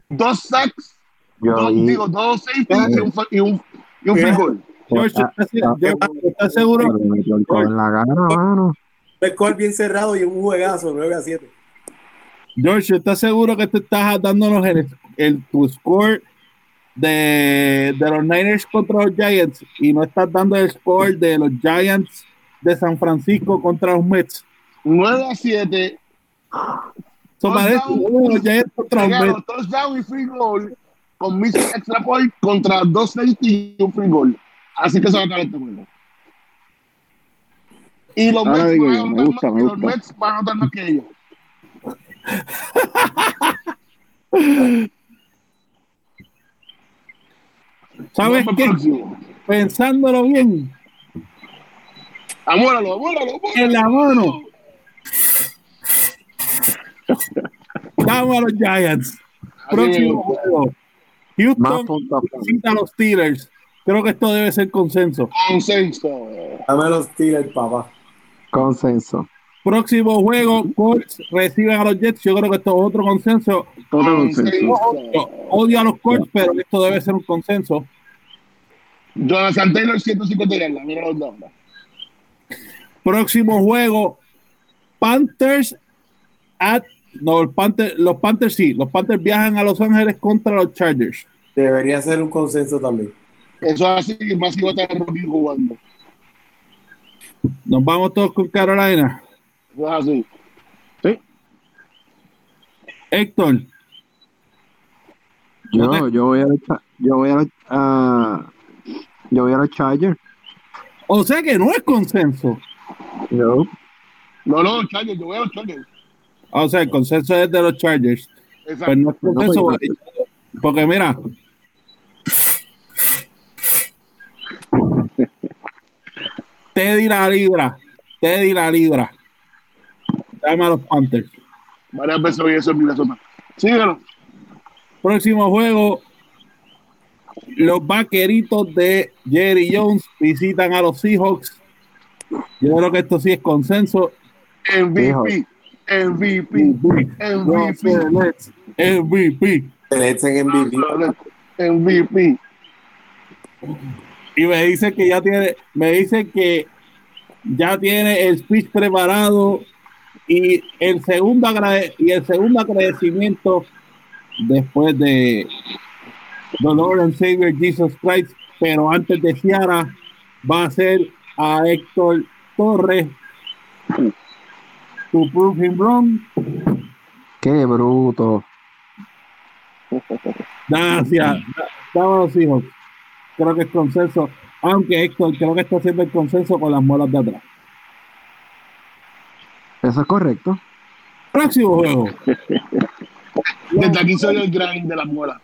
dos sacks, Yo, dos, y- digo, dos safeties y un, y un, y un field goal. George, ¿estás, George, ¿estás seguro? en la cara, mano. un score bien cerrado y un juegazo, 9 a 7. George, ¿estás seguro que te estás dándonos el, el tu score de, de los Niners contra los Giants y no estás dando el score de los Giants de San Francisco contra los Mets? 9 a 7. Los contra los Mets. Llegaron touchdown y field goal con missed extra point contra dos safety y un field goal. Así que se va a acabar este juego. Y los, Mets van, me gusta, me los gusta. Van a anotar más que ellos. ¿Sabes qué? próximo. Pensándolo bien, Amóralo, amóralo, amóralo. en la damos a los Giants. Próximo juego. Houston visita a los Steelers. Creo que esto debe ser consenso. Consenso. Dame los Steelers, papá. Consenso. Próximo juego, Colts reciben a los Jets. Yo creo que esto es otro consenso. Todo consenso. Consenso. Odio a los Colts, pero esto debe ser un consenso. Jonathan Taylor, 150 yardas. Mira los dos. Próximo juego, Panthers at no, el Panther- los Panthers sí, los Panthers viajan a Los Ángeles contra los Chargers. Debería ser un consenso también. Eso así, más si va a estar jugando. Nos vamos todos con Carolina. Es así. Héctor, Yo, yo voy a yo voy a los, ah, yo voy a los Chargers. o sea que no es consenso. Yo. No, no, Chargers, yo voy a los Chargers. O sea, el consenso es de los Chargers. Exacto. Pues no es consenso, pues, porque- porque mira. Teddy la libra. Teddy la libra. Dame a los Panthers. Varias veces oí eso en Minnesota. Síguelo. Próximo juego. Los vaqueritos de Jerry Jones visitan a los Seahawks. Yo creo que esto sí es consenso. MVP. MVP. MVP. MVP. MVP. MVP. Y me dice que ya tiene, me dice que ya tiene el speech preparado y el segundo y el segundo agradecimiento después de The Lord and Savior Jesus Christ, pero antes de Ciara va a ser a Héctor Torres to prove him wrong. Qué bruto. Gracias. Dámonos hijos. Creo que es consenso. Aunque Héctor creo que está haciendo el consenso con las muelas de atrás. Eso es correcto. Próximo juego. Desde aquí soy el grind de la muela.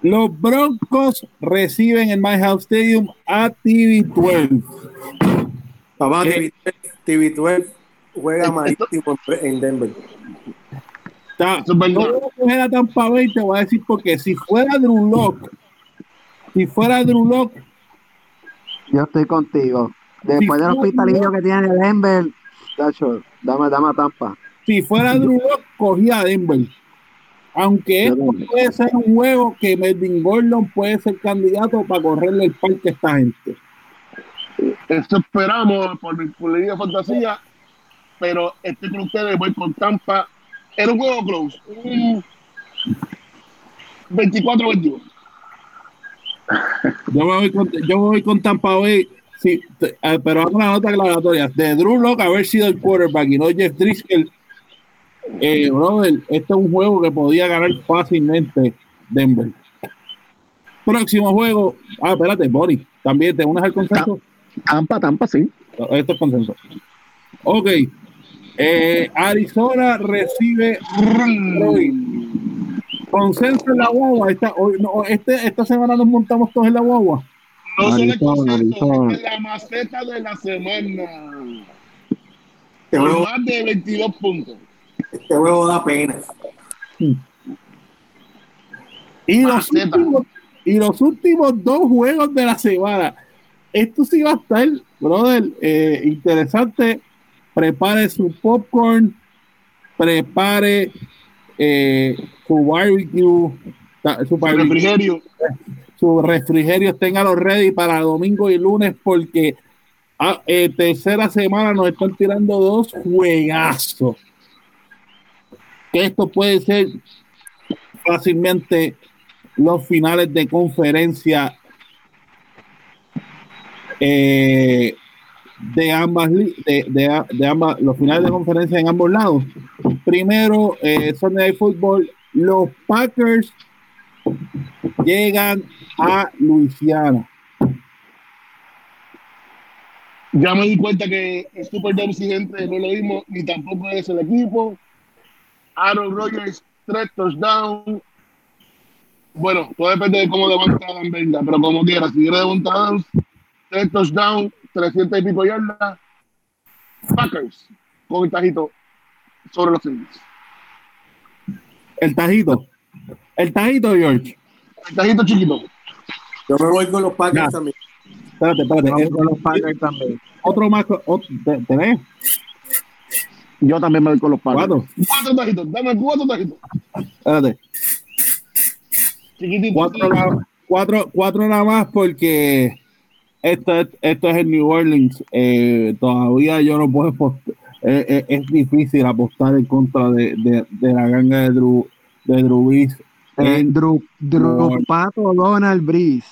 Los Broncos reciben en My House Stadium a TV12. Papá, ¿Qué? TV, 12 juega malísimo en Denver. Eso verdad. no voy a coger a Tampa Bay, te voy a decir porque si fuera Drew Lock, si fuera Drew Lock, Yo estoy contigo. Después Sí, del hospitalillo que tiene Denver, tacho, dame, dame a Tampa. si fuera Drew Lock, cogía a Denver. Aunque esto puede ser un juego que Melvin Gordon puede ser candidato para correrle el parque a esta gente. Esto esperamos por mi de fantasía, pero estoy con ustedes, voy con Tampa. Era un juego close. Un 24-21. Yo me voy con, yo me voy con Tampa Bay, sí, te- eh, pero hago una nota aclaratoria. De Drew Lock haber sido el quarterback y no Jeff Driscoll, eh, brother, este es un juego que podía ganar fácilmente Denver. Próximo juego. Ah, espérate, Boris, también te unes al consenso. Tampa, Tampa, sí. Esto es consenso. Ok. Eh, Arizona recibe Detroit. Consenso en la guagua. Esta, hoy, no, este, esta semana nos montamos todos en la guagua. No Arizona, concepto, Arizona. es la maceta de la semana. Este juego, más de 22 puntos. este juego da pena. Y los, últimos, y los últimos dos juegos de la semana. Esto sí va a estar, brother, eh, interesante. Prepare su popcorn, prepare eh, su barbecue, su, barbecue, refrigerio. su refrigerio, téngalo ready para domingo y lunes porque ah, eh, tercera semana nos están tirando dos juegazos. Que esto puede ser fácilmente los finales de conferencia eh, de ambas de, de- de ambas los finales de conferencia en ambos lados primero eh, Sunday Night Football los Packers llegan a Luisiana Ya me di cuenta que el Superdome siguiente no lo mismo, ni tampoco es el equipo. Aaron Rodgers, tres touchdowns. Bueno, todo depende de cómo Devonta Adams venga, pero como quiera, si quiere Adams, tres touchdowns, 300 y pico yardas. Packers, con el tajito sobre los Saints. el tajito el tajito George El tajito chiquito. Yo me voy con los Packers también. espérate espérate Vamos Eh, con los Packers también. otro más otro, te- tenés Yo también me voy con los Packers. cuatro Cuatro tajitos, dame cuatro tajitos. espérate Chiquitito. cuatro, cuatro, cuatro nada más porque esto es, esto es en New Orleans. Eh, todavía yo no puedo apost- eh, eh, es difícil apostar en contra de, de, de la ganga de Drew, de Drew Brees Eh, en Drew, Drew. Pato Donald Breeze.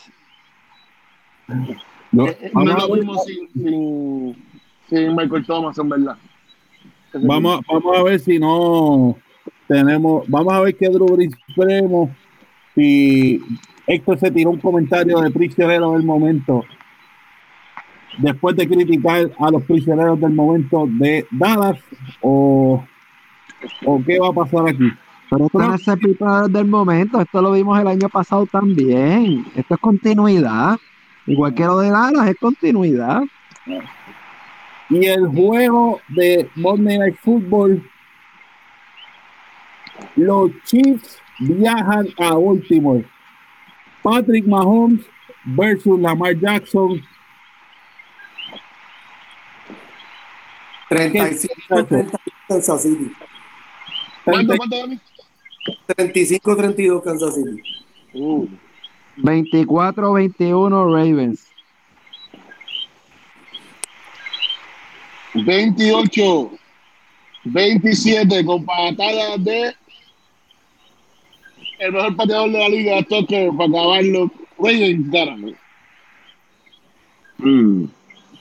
No, Eh, lo mismo sin, sin, sin Michael Thomas, en verdad. Vamos, vamos a ver si no tenemos. Vamos a ver qué Drew Brees tenemos. Si Héctor se tiró un comentario de prisionero del momento. Después de criticar a los prisioneros del momento de Dallas, o, o qué va a pasar aquí. Pero esto no es el pipa del momento, esto lo vimos el año pasado también. Esto es continuidad. Igual que lo de Dallas, es continuidad. Y el juego de Monday Night Football, los Chiefs viajan a Baltimore. Patrick Mahomes versus Lamar Jackson. 35 30 Kansas City. ¿Cuánto, cuánto, Dani? 35-32 Kansas City. Uh, 24-21 Ravens. 28, 27 con patadas de el mejor pateador de la liga, Tucker, para acabarlo. Ravens ganan. Mm.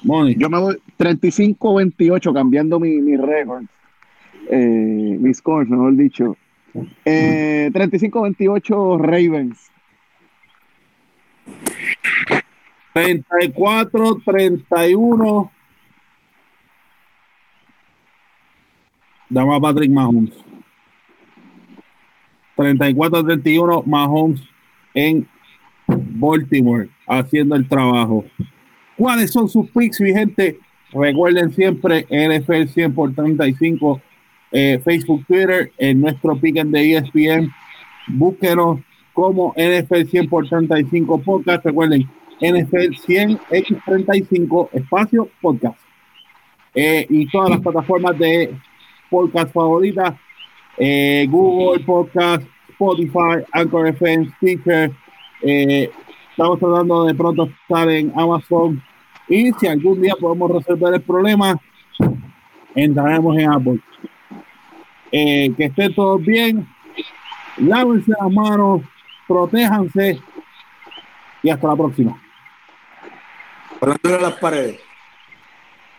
Money. Yo me voy 35-28 cambiando mi, mi récord. Eh, mi score, mejor dicho. Eh, 35-28 Ravens. 34, 31. Dame a Patrick Mahomes. 34, 31 Mahomes en Baltimore haciendo el trabajo. ¿Cuáles son sus picks, mi gente? Recuerden siempre NFL 100 por 35 eh, Facebook, Twitter, en nuestro pick de ESPN. Búsquenos como NFL 100 por 35 podcast. Recuerden, NFL 100 X35 espacio podcast. Eh, y todas las plataformas de podcast favoritas. eh, Google Podcast, Spotify, Anchor FM, Stitcher. eh, estamos tratando de pronto estar en Amazon. Y si algún día podemos resolver el problema, entraremos en Apple. Eh, que estén todos bien. Lávense las manos, protéjanse y hasta la próxima. Hablando de las paredes.